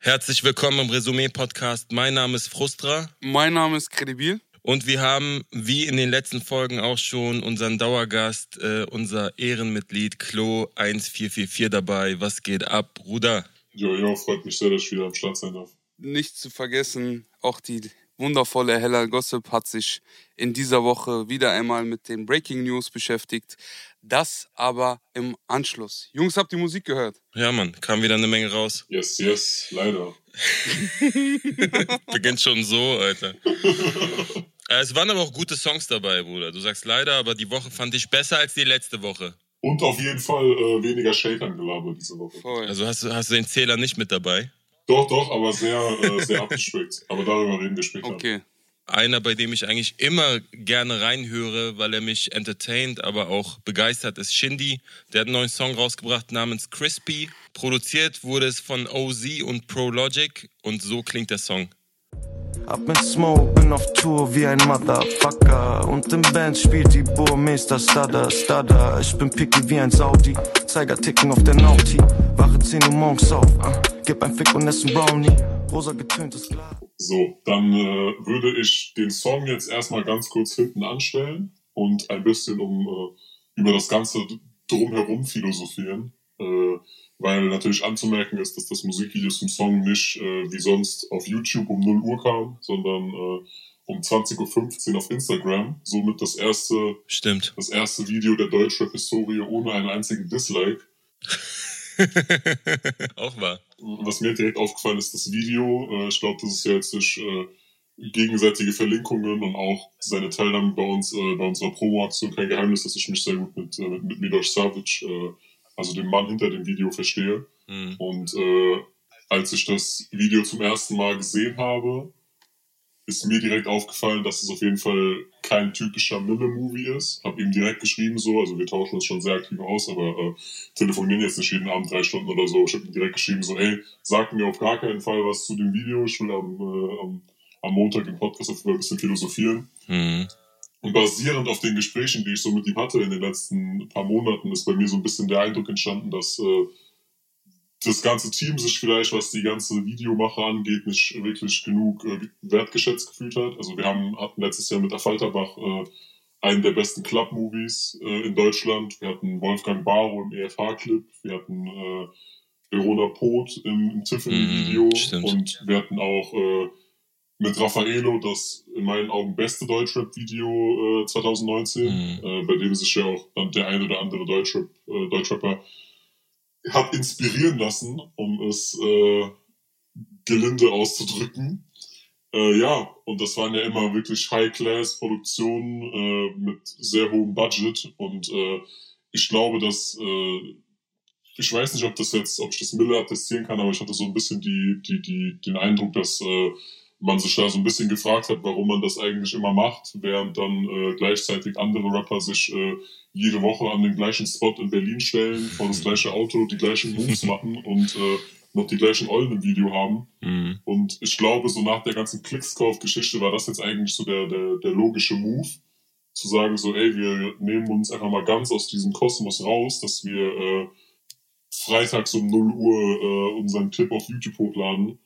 Herzlich willkommen im Resümee-Podcast. Mein Name ist Frustra. Mein Name ist Credibil. Und wir haben, wie in den letzten Folgen auch schon, unseren Dauergast, äh, unser Ehrenmitglied Klo 1444 dabei. Was geht ab, Bruder? Jo, jo, freut mich sehr, dass ich wieder am Start sein darf. Nicht zu vergessen, auch die wundervolle Hella Gossip hat sich in dieser Woche wieder einmal mit den Breaking News beschäftigt. Das aber im Anschluss. Jungs, habt ihr Musik gehört? Ja, Mann, kam wieder eine Menge raus. Yes, yes, leider. Beginnt schon so, Alter. Äh, es waren aber auch gute Songs dabei, Bruder. Du sagst leider, aber die Woche fand ich besser als die letzte Woche. Und auf jeden Fall äh, weniger Shakern gelabert diese Woche. Voll. Also hast du, hast du den Zähler nicht mit dabei? Doch, doch, aber sehr, äh, sehr abgespeckt. Aber darüber reden wir später. Okay. Einer, bei dem ich eigentlich immer gerne reinhöre, weil er mich entertaint, aber auch begeistert, ist Shindy. Der hat einen neuen Song rausgebracht namens Crispy. Produziert wurde es von OZ und Pro Logic und so klingt der Song. Ab mit Smoke, bin auf Tour wie ein Motherfucker. Und im Band spielt die Burmeister Stada, Stada. Ich bin picky wie ein Saudi. Zeiger ticken auf der Nauti. Wache 10 Uhr morgens auf. Uh, gib ein Fick und ess ein Brownie. Rosa getöntes Glas. So, dann äh, würde ich den Song jetzt erstmal ganz kurz hinten anstellen und ein bisschen um äh, über das Ganze drumherum philosophieren. Äh, weil natürlich anzumerken ist, dass das Musikvideo zum Song nicht äh, wie sonst auf YouTube um 0 Uhr kam, sondern äh, um 20.15 Uhr auf Instagram. Somit das erste, Stimmt. das erste Video der Deutschrap-Historie ohne einen einzigen Dislike. auch wahr. Was mir direkt aufgefallen ist, das Video, äh, ich glaube, das ist ja jetzt durch äh, gegenseitige Verlinkungen und auch seine Teilnahme bei uns, äh, bei unserer Promo-Aktion kein Geheimnis, dass ich mich sehr gut mit, äh, mit Milos Savic, äh, also dem Mann hinter dem Video, verstehe. Mhm. Und äh, als ich das Video zum ersten Mal gesehen habe, ist mir direkt aufgefallen, dass es auf jeden Fall kein typischer Mille-Movie ist. Hab ihm direkt geschrieben so, also wir tauschen uns schon sehr aktiv aus, aber äh, telefonieren jetzt nicht jeden Abend drei Stunden oder so. Ich habe ihm direkt geschrieben so, ey, sag mir auf gar keinen Fall was zu dem Video. Ich will am, äh, am, am Montag im Podcast auf ein bisschen philosophieren. Mhm. Und basierend auf den Gesprächen, die ich so mit ihm hatte in den letzten paar Monaten, ist bei mir so ein bisschen der Eindruck entstanden, dass äh, das ganze Team sich vielleicht, was die ganze Videomache angeht, nicht wirklich genug äh, wertgeschätzt gefühlt hat. Also wir haben, hatten letztes Jahr mit der Falterbach äh, einen der besten Club-Movies äh, in Deutschland. Wir hatten Wolfgang Barrow im EFH-Clip, wir hatten äh, Verona Poth im, im Tiffany-Video stimmt. und wir hatten auch äh, mit Raffaello das in meinen Augen beste Deutschrap-Video äh, 2019, Mhm. äh, bei dem sich ja auch dann der ein oder andere Deutschrap, äh, Deutschrapper hat inspirieren lassen, um es äh, gelinde auszudrücken. Äh, ja, und das waren ja immer wirklich High-Class-Produktionen äh, mit sehr hohem Budget und äh, ich glaube, dass ich weiß nicht, ob das jetzt, ob ich das Miller attestieren kann, aber ich hatte so ein bisschen die, die, die, den Eindruck, dass äh, man sich da so ein bisschen gefragt hat, warum man das eigentlich immer macht, während dann äh, gleichzeitig andere Rapper sich äh, jede Woche an den gleichen Spot in Berlin stellen, vor das gleiche Auto, die gleichen Moves machen und äh, noch die gleichen Eulen im Video haben. Mhm. Und ich glaube, so nach der ganzen Klickskauf-Geschichte war das jetzt eigentlich so der, der, der logische Move, zu sagen so, ey, wir nehmen uns einfach mal ganz aus diesem Kosmos raus, dass wir äh, freitags um 0 Uhr äh, unseren Clip auf YouTube hochladen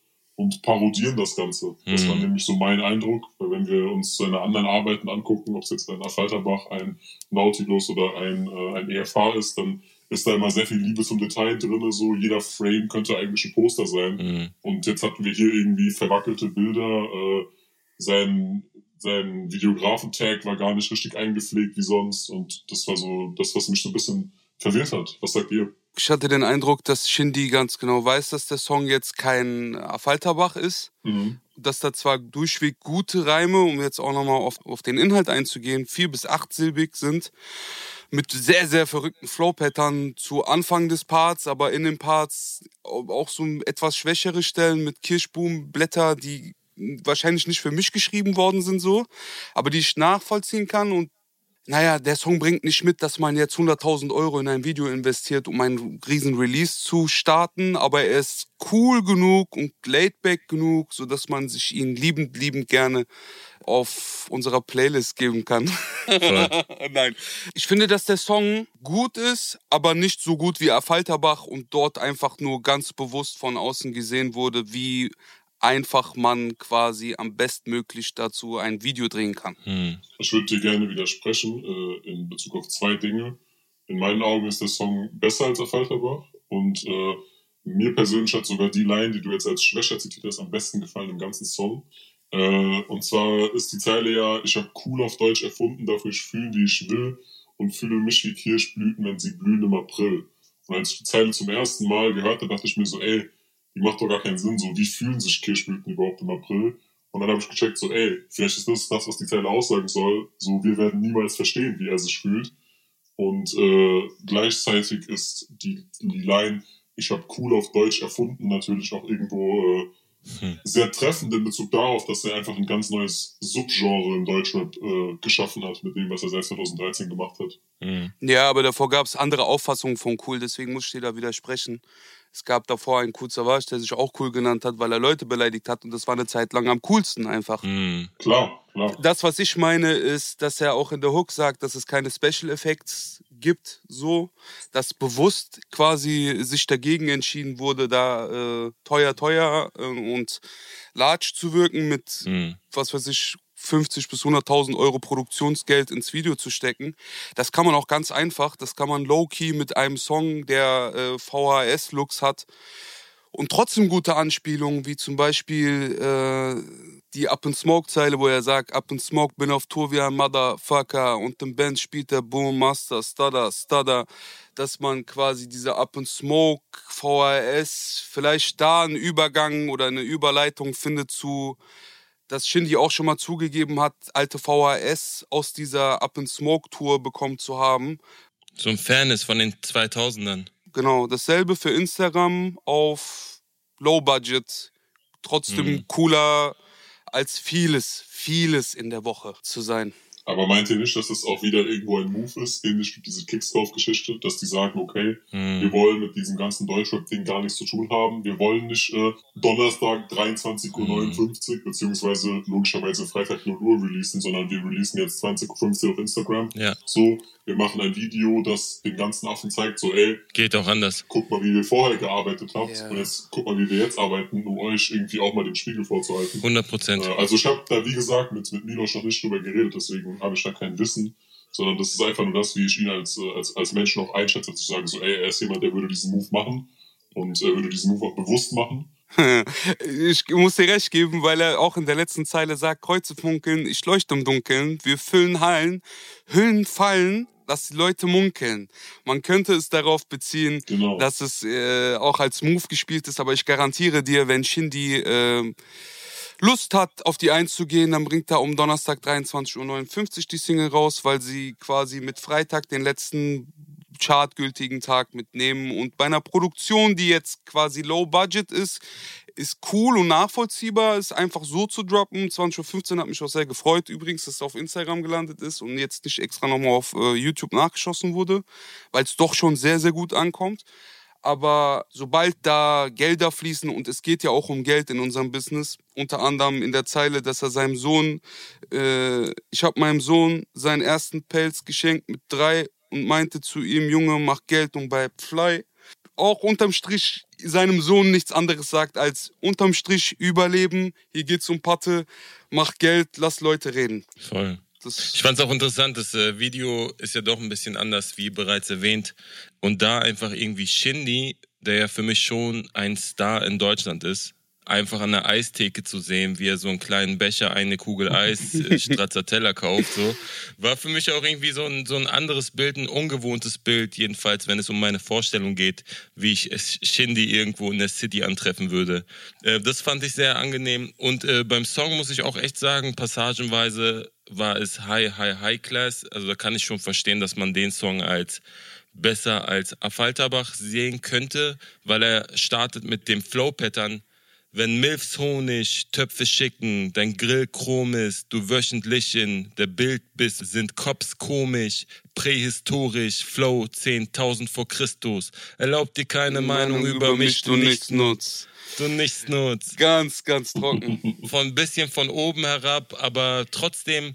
und parodieren das Ganze. Das Mhm. war nämlich so mein Eindruck, weil wenn wir uns seine anderen Arbeiten angucken, ob es jetzt ein Affalterbach, ein Nautilus oder ein, äh, ein EFH ist, dann ist da immer sehr viel Liebe zum Detail drin. So jeder Frame könnte eigentlich ein Poster sein. Mhm. Und jetzt hatten wir hier irgendwie verwackelte Bilder. Äh, sein, sein Videografen-Tag war gar nicht richtig eingepflegt wie sonst. Und das war so das, was mich so ein bisschen verwirrt hat. Was sagt ihr? Ich hatte den Eindruck, dass Shindy ganz genau weiß, dass der Song jetzt kein Falterbach ist. Mhm. Dass da zwar durchweg gute Reime, um jetzt auch nochmal auf, auf den Inhalt einzugehen, vier- bis achtsilbig sind. Mit sehr, sehr verrückten Flow-Pattern zu Anfang des Parts, aber in den Parts auch so etwas schwächere Stellen mit Kirschbumblätter, die wahrscheinlich nicht für mich geschrieben worden sind so, aber die ich nachvollziehen kann und naja, der Song bringt nicht mit, dass man jetzt 100.000 Euro in ein Video investiert, um einen riesen Release zu starten, aber er ist cool genug und laidback genug, sodass man sich ihn liebend, liebend gerne auf unserer Playlist geben kann. Nein. Ich finde, dass der Song gut ist, aber nicht so gut wie Falterbach und dort einfach nur ganz bewusst von außen gesehen wurde, wie einfach man quasi am bestmöglich dazu ein Video drehen kann. Hm. Ich würde dir gerne widersprechen äh, in Bezug auf zwei Dinge. In meinen Augen ist der Song besser als Falterbach und äh, mir persönlich hat sogar die Line, die du jetzt als Schwächer zitiert hast, am besten gefallen im ganzen Song. Äh, und zwar ist die Zeile ja, ich habe cool auf Deutsch erfunden, darf ich fühlen, wie ich will und fühle mich wie Kirschblüten, wenn sie blühen im April. Und als ich die Zeile zum ersten Mal gehört habe, dachte ich mir so, ey, macht doch gar keinen Sinn. So, wie fühlen sich Kirschblüten überhaupt im April? Und dann habe ich gecheckt, so, ey, vielleicht ist das das, was die Zeile aussagen soll. So, wir werden niemals verstehen, wie er sich fühlt. Und äh, gleichzeitig ist die, die Line, ich habe cool auf Deutsch erfunden, natürlich auch irgendwo äh, hm. sehr treffend in Bezug darauf, dass er einfach ein ganz neues Subgenre im Deutschrap äh, geschaffen hat, mit dem, was er seit 2013 gemacht hat. Hm. Ja, aber davor gab es andere Auffassungen von cool, deswegen muss ich dir da widersprechen. Es gab davor einen Cool Savage, der sich auch cool genannt hat, weil er Leute beleidigt hat und das war eine Zeit lang am coolsten einfach. Mhm. Klar, klar. Das, was ich meine, ist, dass er auch in der Hook sagt, dass es keine Special Effects gibt, so, dass bewusst quasi sich dagegen entschieden wurde, da äh, teuer, teuer äh, und large zu wirken mit, mhm. was weiß ich, 50 bis 100.000 Euro Produktionsgeld ins Video zu stecken. Das kann man auch ganz einfach. Das kann man low-key mit einem Song, der äh, VHS-Looks hat und trotzdem gute Anspielungen, wie zum Beispiel äh, die Up in Smoke Zeile, wo er sagt, Up in Smoke bin auf Tour wie ein Motherfucker und im Band spielt der Boom Master Stutter Stutter, dass man quasi diese Up in Smoke VHS vielleicht da einen Übergang oder eine Überleitung findet zu dass Shindy auch schon mal zugegeben hat, alte VHS aus dieser Up in Smoke Tour bekommen zu haben. So ein Fan ist von den 2000ern. Genau, dasselbe für Instagram auf Low Budget. Trotzdem mhm. cooler als vieles, vieles in der Woche zu sein. Aber meint ihr nicht, dass das auch wieder irgendwo ein Move ist, ähnlich wie diese Kickstop-Geschichte, dass die sagen, okay, mhm. wir wollen mit diesem ganzen Deutschrap-Ding gar nichts zu tun haben. Wir wollen nicht äh, Donnerstag 23.59 Uhr, mhm. beziehungsweise logischerweise Freitag 0 Uhr releasen, sondern wir releasen jetzt 20.15 Uhr auf Instagram. Ja. So, wir machen ein Video, das den ganzen Affen zeigt, so, ey. Geht auch anders. Guck mal, wie wir vorher gearbeitet habt. Yeah. Und jetzt guck mal, wie wir jetzt arbeiten, um euch irgendwie auch mal den Spiegel vorzuhalten. 100 Prozent. Äh, also ich habe da, wie gesagt, mit, mit Milos noch nicht drüber geredet, deswegen habe ich da kein Wissen. Sondern das ist einfach nur das, wie ich ihn als, äh, als, als Mensch noch einschätze, zu sagen, so, ey, er ist jemand, der würde diesen Move machen. Und er würde diesen Move auch bewusst machen. Ich muss dir recht geben, weil er auch in der letzten Zeile sagt, Kreuze funkeln, ich leuchte im Dunkeln, wir füllen Hallen, Hüllen fallen, dass die Leute munkeln. Man könnte es darauf beziehen, genau. dass es äh, auch als Move gespielt ist, aber ich garantiere dir, wenn Shindy äh, Lust hat, auf die einzugehen, dann bringt er um Donnerstag 23.59 Uhr die Single raus, weil sie quasi mit Freitag den letzten chartgültigen Tag mitnehmen. Und bei einer Produktion, die jetzt quasi low budget ist, ist cool und nachvollziehbar, ist einfach so zu droppen. 20.15 Uhr hat mich auch sehr gefreut übrigens, dass es auf Instagram gelandet ist und jetzt nicht extra nochmal auf äh, YouTube nachgeschossen wurde, weil es doch schon sehr, sehr gut ankommt. Aber sobald da Gelder fließen, und es geht ja auch um Geld in unserem Business, unter anderem in der Zeile, dass er seinem Sohn, äh, ich habe meinem Sohn seinen ersten Pelz geschenkt mit drei und meinte zu ihm, Junge, mach Geld und bleib fly auch unterm Strich seinem Sohn nichts anderes sagt als unterm Strich überleben, hier geht's um Patte, mach Geld, lass Leute reden. Voll. Das ich fand es auch interessant, das äh, Video ist ja doch ein bisschen anders, wie bereits erwähnt. Und da einfach irgendwie Shindy, der ja für mich schon ein Star in Deutschland ist, einfach an der Eistheke zu sehen, wie er so einen kleinen Becher, eine Kugel Eis, äh, Stracciatella kauft, so, war für mich auch irgendwie so ein, so ein anderes Bild, ein ungewohntes Bild, jedenfalls, wenn es um meine Vorstellung geht, wie ich Shindy irgendwo in der City antreffen würde. Äh, das fand ich sehr angenehm und äh, beim Song muss ich auch echt sagen, passagenweise war es High, High, High Class, also da kann ich schon verstehen, dass man den Song als besser als Affalterbach sehen könnte, weil er startet mit dem Flow-Pattern, Wenn Milfs Honig Töpfe schicken, dein Grill chrom ist, du wöchentlich in der Bild bist, sind Cops komisch, prähistorisch, Flow 10.000 vor Christus. Erlaubt dir keine Meinung, über, mich, du nichts nutzt. Du nichts nutzt. Ganz, ganz trocken. Von ein bisschen von oben herab, aber trotzdem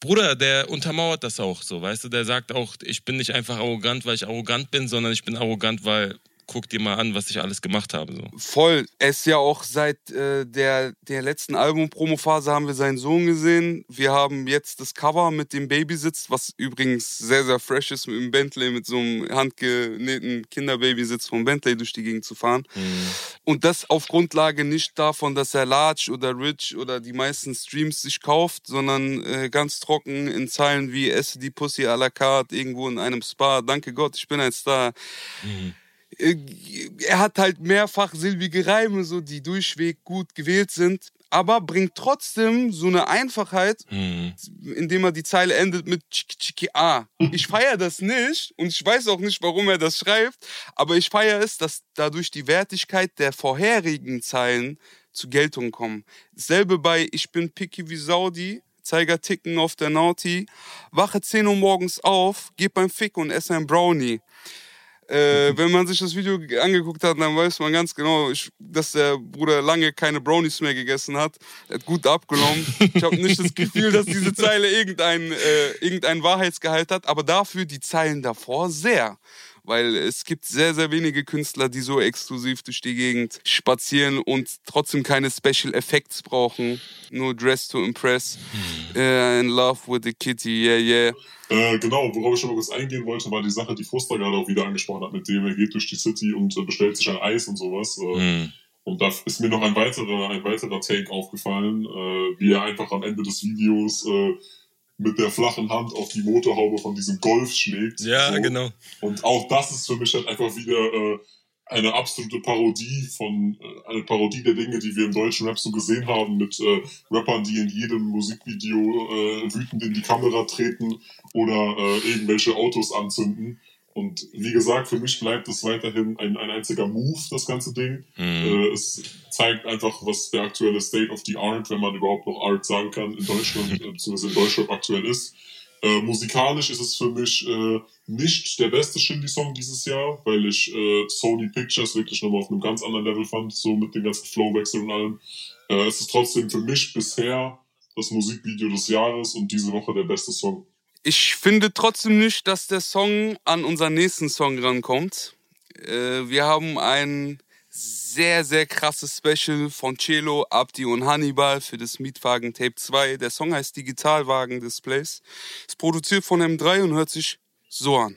Bruder, der untermauert das auch so, weißt du? Der sagt auch, ich bin nicht einfach arrogant, weil ich arrogant bin, sondern ich bin arrogant, weil guck dir mal an, was ich alles gemacht habe. So. Voll. Er ist ja auch seit äh, der, der letzten Album-Promo-Phase haben wir seinen Sohn gesehen. Wir haben jetzt das Cover mit dem Baby sitzt, was übrigens sehr, sehr fresh ist, mit dem Bentley, mit so einem handgenähten Kinderbaby sitzt vom Bentley durch die Gegend zu fahren. Mhm. Und das auf Grundlage nicht davon, dass er large oder rich oder die meisten Streams sich kauft, sondern äh, ganz trocken in Zeilen wie esse die Pussy à la carte irgendwo in einem Spa. Danke Gott, ich bin ein Star. Mhm. Äh, er hat halt mehrfach silbige Reime, so die durchweg gut gewählt sind, aber bringt trotzdem so eine Einfachheit, mhm. indem er die Zeile endet mit Chiki Chiki A. Ich feiere das nicht und ich weiß auch nicht, warum er das schreibt, aber ich feiere es, dass dadurch die Wertigkeit der vorherigen Zeilen zu Geltung kommen. Dasselbe bei Ich bin picky wie Saudi, Zeiger ticken auf der Naughty, wache 10 Uhr morgens auf, geh beim Fick und esse ein Brownie. Äh, wenn man sich das Video angeguckt hat, dann weiß man ganz genau, ich, dass der Bruder lange keine Brownies mehr gegessen hat. Er hat gut abgenommen. Ich habe nicht das Gefühl, dass diese Zeile irgendein, äh, irgendein Wahrheitsgehalt hat, aber dafür die Zeilen davor sehr weil es gibt sehr, sehr wenige Künstler, die so exklusiv durch die Gegend spazieren und trotzdem keine Special Effects brauchen. Nur Dress to Impress. Hm. Uh, in Love with the Kitty, yeah, yeah. Äh, genau, worauf ich schon mal kurz eingehen wollte, war die Sache, die Fuster gerade auch wieder angesprochen hat, mit dem er geht durch die City und äh, bestellt sich ein Eis und sowas. Äh, hm. Und da ist mir noch ein weiterer, ein weiterer Take aufgefallen, äh, wie er einfach am Ende des Videos äh, mit der flachen Hand auf die Motorhaube von diesem Golf schlägt. Ja, so. genau. Und auch das ist für mich halt einfach wieder äh, eine absolute Parodie von, äh, eine Parodie der Dinge, die wir im deutschen Rap so gesehen haben, mit äh, Rappern, die in jedem Musikvideo äh, wütend in die Kamera treten oder äh, irgendwelche Autos anzünden. Und wie gesagt, für mich bleibt es weiterhin ein, ein einziger Move, das ganze Ding. Mhm. Äh, es zeigt einfach, was der aktuelle State of the Art, wenn man überhaupt noch Art sagen kann, in Deutschland, äh, beziehungsweise in Deutschland aktuell ist. Äh, musikalisch ist es für mich äh, nicht der beste Shindy-Song dieses Jahr, weil ich äh, Sony Pictures wirklich nochmal auf einem ganz anderen Level fand, so mit den ganzen Flowwechseln und allem. Äh, es ist trotzdem für mich bisher das Musikvideo des Jahres und diese Woche der beste Song ich finde trotzdem nicht, dass der Song an unseren nächsten Song rankommt. Äh, wir haben ein sehr, sehr krasses Special von Cello, Abdi und Hannibal für das Mietwagen Tape 2. Der Song heißt Digitalwagen Displays. Ist produziert von M3 und hört sich so an.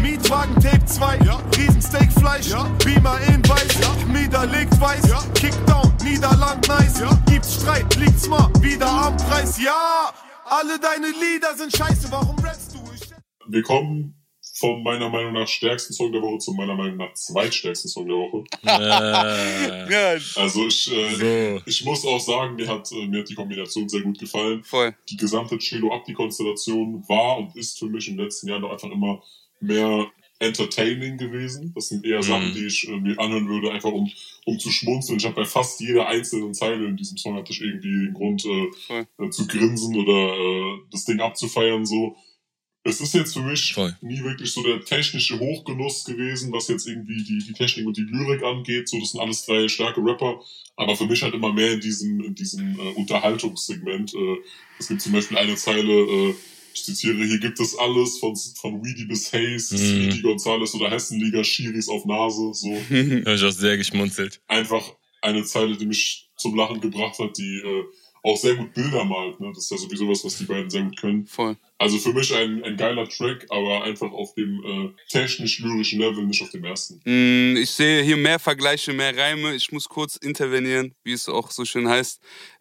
Mietwagen Tape 2, ja. Riesensteakfleisch, ja. Beamer in weiß, ja. Mieder legt weiß, ja. Kickdown, Niederland nice, ja. gibt's Streit, liegt's mal wieder am Preis, ja. Alle deine Lieder sind scheiße, warum rappst du? Ich Wir kommen vom meiner Meinung nach stärksten Song der Woche zu meiner Meinung nach zweitstärksten Song der Woche. Also ich, äh, so. ich muss auch sagen, mir hat, äh, mir hat die Kombination sehr gut gefallen. Voll. Die gesamte Cello Abdi Konstellation war und ist für mich in den letzten Jahren doch einfach immer mehr entertaining gewesen. Das sind eher mhm. Sachen, die ich äh, mir anhören würde, einfach um, um zu schmunzeln. Ich habe bei fast jeder einzelnen Zeile in diesem Song hatte ich irgendwie den Grund äh, äh, zu grinsen oder äh, das Ding abzufeiern. So, es ist jetzt für mich Voll. nie wirklich so der technische Hochgenuss gewesen, was jetzt irgendwie die, die Technik und die Lyrik angeht. So, das sind alles drei starke Rapper. Aber für mich halt immer mehr in diesem, in diesem äh, Unterhaltungssegment. Äh, es gibt zum Beispiel eine Zeile, äh, ich zitiere, hier gibt es alles von, von Weedy bis Hayes, mm. Weedy Gonzales oder Hessenliga, Schiris auf Nase, so. Habe ich auch sehr geschmunzelt. Einfach eine Zeile, die mich zum Lachen gebracht hat, die äh, auch sehr gut Bilder malt. Ne? Das ist ja sowieso was, was die beiden sehr gut können. Voll. Also für mich ein, ein geiler Track, aber einfach auf dem äh, technisch-lyrischen Level, nicht auf dem ersten. Mm, ich sehe hier mehr Vergleiche, mehr Reime. Ich muss kurz intervenieren, wie es auch so schön heißt.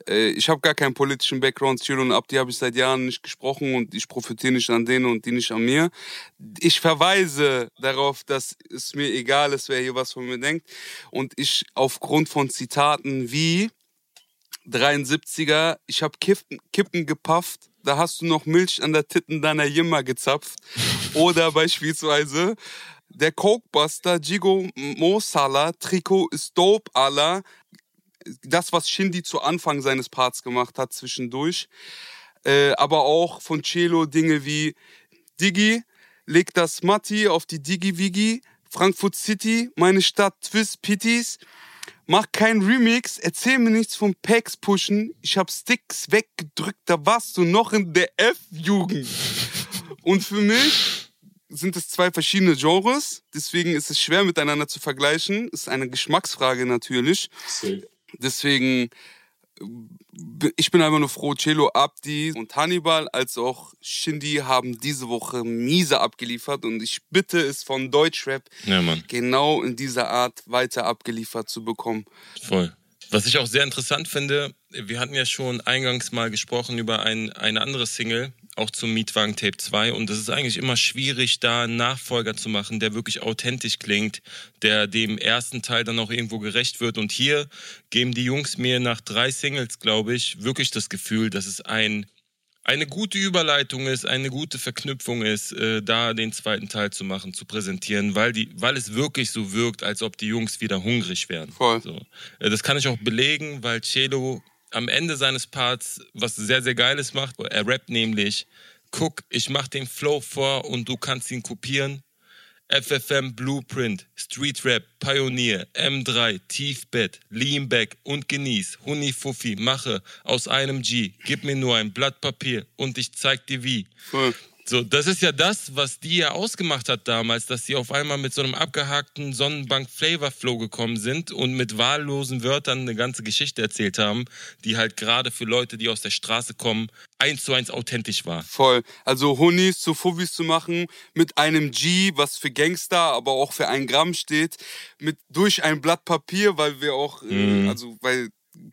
Äh, ich habe gar keinen politischen Background. Chiro und Abdi habe ich seit Jahren nicht gesprochen und ich profitiere nicht an denen und die nicht an mir. Ich verweise darauf, dass es mir egal ist, wer hier was von mir denkt. Und ich aufgrund von Zitaten wie 73er, ich hab Kippen, Kippen gepafft, da hast du noch Milch an der Titten deiner Jimmer gezapft. Oder beispielsweise, Der Cokebuster, Jigo Mosala, Trikot ist dope, Allah. Das, was Shindy zu Anfang seines Parts gemacht hat, zwischendurch. Äh, aber auch von Celo Dinge wie Digi, leg das Matti auf die Digi-Wigi, Frankfurt City, meine Stadt Twist Pitties. Mach kein Remix, erzähl mir nichts vom Packs pushen. Ich hab Sticks weggedrückt, da warst du noch in der F-Jugend. Und für mich sind es zwei verschiedene Genres, deswegen ist es schwer miteinander zu vergleichen. Ist eine Geschmacksfrage natürlich. Deswegen, ich bin einfach nur froh, Cello Abdi und Hannibal als auch Shindy haben diese Woche miese abgeliefert und ich bitte es von Deutschrap Ja, genau in dieser Art weiter abgeliefert zu bekommen. Voll. Was ich auch sehr interessant finde, wir hatten ja schon eingangs mal gesprochen über ein, eine andere Single, auch zum Mietwagen Tape 2. Und es ist eigentlich immer schwierig, da einen Nachfolger zu machen, der wirklich authentisch klingt, der dem ersten Teil dann auch irgendwo gerecht wird. Und hier geben die Jungs mir nach drei Singles, glaube ich, wirklich das Gefühl, dass es ein eine gute Überleitung ist, eine gute Verknüpfung ist, äh, da den zweiten Teil zu machen, zu präsentieren, weil, die, weil es wirklich so wirkt, als ob die Jungs wieder hungrig wären. Voll. So. Äh, das kann ich auch belegen, weil Celo am Ende seines Parts was sehr, sehr Geiles macht. Er rappt nämlich, guck, ich mach den Flow vor und du kannst ihn kopieren. FFM Blueprint, Street Rap, Pioneer, M3, Tiefbett, Leanback und Genieß, Huni Fuffi, mache aus einem G, gib mir nur ein Blatt Papier und ich zeig dir wie. Voll. So, das ist ja das, was die ja ausgemacht hat damals, dass sie auf einmal mit so einem abgehakten Sonnenbank-Flavor-Flow gekommen sind und mit wahllosen Wörtern eine ganze Geschichte erzählt haben, die halt gerade für Leute, die aus der Straße kommen, eins zu eins authentisch war. Voll. Also Honis zu Fufis zu machen mit einem G, was für Gangster, aber auch für ein Gramm steht, mit durch ein Blatt Papier, weil wir auch, äh, also weil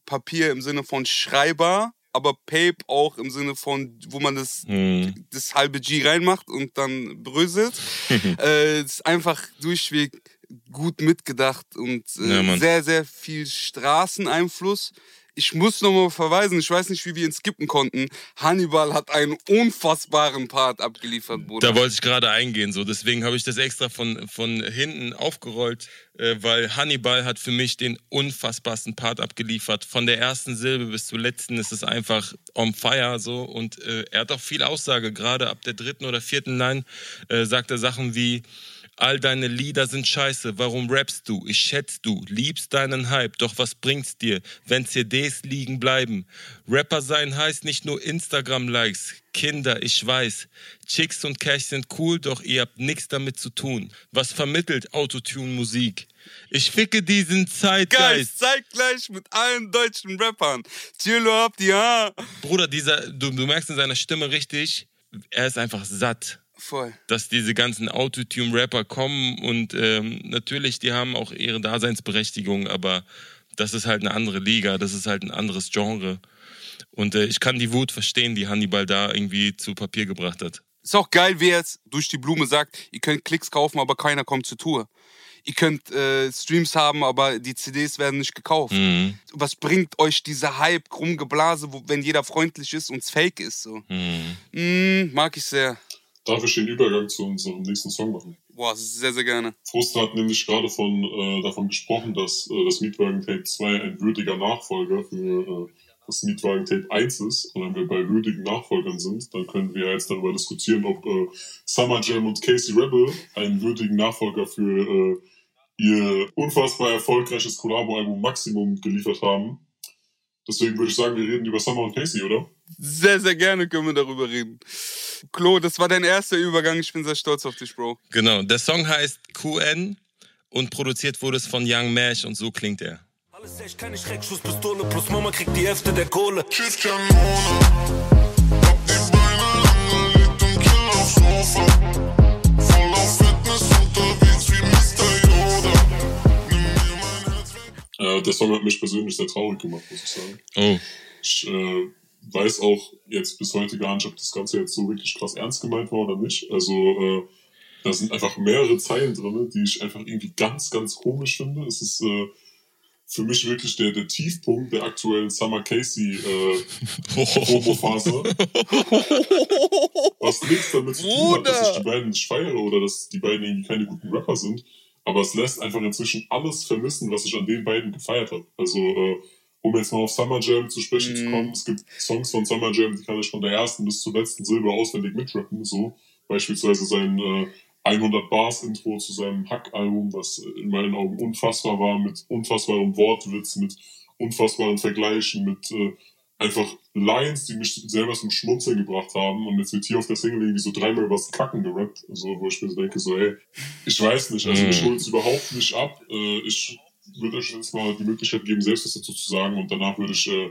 Papier im Sinne von Schreiber, aber Pape auch im Sinne von, wo man das Mhm. das halbe G reinmacht und dann bröselt. äh, ist einfach durchweg gut mitgedacht und Ja, äh, Mann. sehr, sehr viel Straßeneinfluss. Ich muss nochmal verweisen, ich weiß nicht, wie wir ihn skippen konnten. Hannibal hat einen unfassbaren Part abgeliefert, Bruder. Da wollte ich gerade eingehen, so deswegen habe ich das extra von, von hinten aufgerollt, äh, weil Hannibal hat für mich den unfassbarsten Part abgeliefert. Von der ersten Silbe bis zur letzten ist es einfach on fire so und äh, er hat auch viel Aussage. Gerade ab der dritten oder vierten Line äh, sagt er Sachen wie All deine Lieder sind scheiße, warum rappst du? Ich schätz du, liebst deinen Hype, doch was bringt's dir, wenn CDs liegen bleiben? Rapper sein heißt nicht nur Instagram-Likes. Kinder, ich weiß, Chicks und Cash sind cool, doch ihr habt nichts damit zu tun. Was vermittelt Autotune-Musik? Ich ficke diesen Geist, Zeitgeist. zeitgleich mit allen deutschen Rappern. Chillo ab die ha. Bruder, dieser, du, du merkst in seiner Stimme richtig, er ist einfach satt. Voll. dass diese ganzen Autotune-Rapper kommen und ähm, natürlich, die haben auch ihre Daseinsberechtigung, aber das ist halt eine andere Liga, das ist halt ein anderes Genre. Und äh, ich kann die Wut verstehen, die Hannibal da irgendwie zu Papier gebracht hat. Ist auch geil, wie er jetzt durch die Blume sagt, ihr könnt Klicks kaufen, aber keiner kommt zur Tour. Ihr könnt äh, Streams haben, aber die CDs werden nicht gekauft. Mhm. Was bringt euch dieser Hype, Krummgeblase, wo, wenn jeder freundlich ist und es fake ist? So. Mhm. Mm, mag ich sehr. Darf ich den Übergang zu unserem nächsten Song machen? Boah, sehr, sehr gerne. Frust hat nämlich gerade von, äh, davon gesprochen, dass äh, das Mietwagen Tape 2 ein würdiger Nachfolger für äh, das Mietwagen Tape 1 ist. Und wenn wir bei würdigen Nachfolgern sind, dann können wir jetzt darüber diskutieren, ob äh, Summer Jam und Casey Rebel einen würdigen Nachfolger für äh, ihr unfassbar erfolgreiches Collabo-Album Maximum geliefert haben. Deswegen würde ich sagen, wir reden über Summer und Casey, oder? Sehr, sehr gerne können wir darüber reden. Klo, das war dein erster Übergang. Ich bin sehr stolz auf dich, Bro. Genau, der Song heißt QN und produziert wurde es von Young Mash und so klingt er. Alles echt, keine Schreckschusspistole, plus Mama kriegt die Hälfte der Kohle. Schiff Kanone. Äh, der Song hat mich persönlich sehr traurig gemacht, muss ich sagen. Oh, Ich äh, weiß auch jetzt bis heute gar nicht, ob das Ganze jetzt so wirklich krass ernst gemeint war oder nicht. Also äh, da sind einfach mehrere Zeilen drin, die ich einfach irgendwie ganz, ganz komisch finde. Es ist äh, für mich wirklich der, der Tiefpunkt der aktuellen Summer Casey äh, Promo-Phase. Was nichts damit zu tun hat, dass ich die beiden nicht feiere oder dass die beiden irgendwie keine guten Rapper sind. Aber es lässt einfach inzwischen alles vermissen, was ich an den beiden gefeiert habe. Also, äh, um jetzt mal auf Summer Jam zu sprechen zu kommen, es gibt Songs von Summer Jam, die kann ich von der ersten bis zur letzten Silbe auswendig mitrappen. So beispielsweise sein äh, 100 Bars Intro zu seinem Hack-Album, was in meinen Augen unfassbar war, mit unfassbarem Wortwitz, mit unfassbaren Vergleichen, mit äh, einfach Lines, die mich selber zum Schmunzeln gebracht haben. Und jetzt wird hier auf der Single irgendwie so dreimal was Kacken gerappt. Also, wo ich mir so denke, so, ey, ich weiß nicht, also ich hol's überhaupt nicht ab. Äh, ich würde euch jetzt mal die Möglichkeit geben, selbst was dazu zu sagen. Und danach würde ich äh,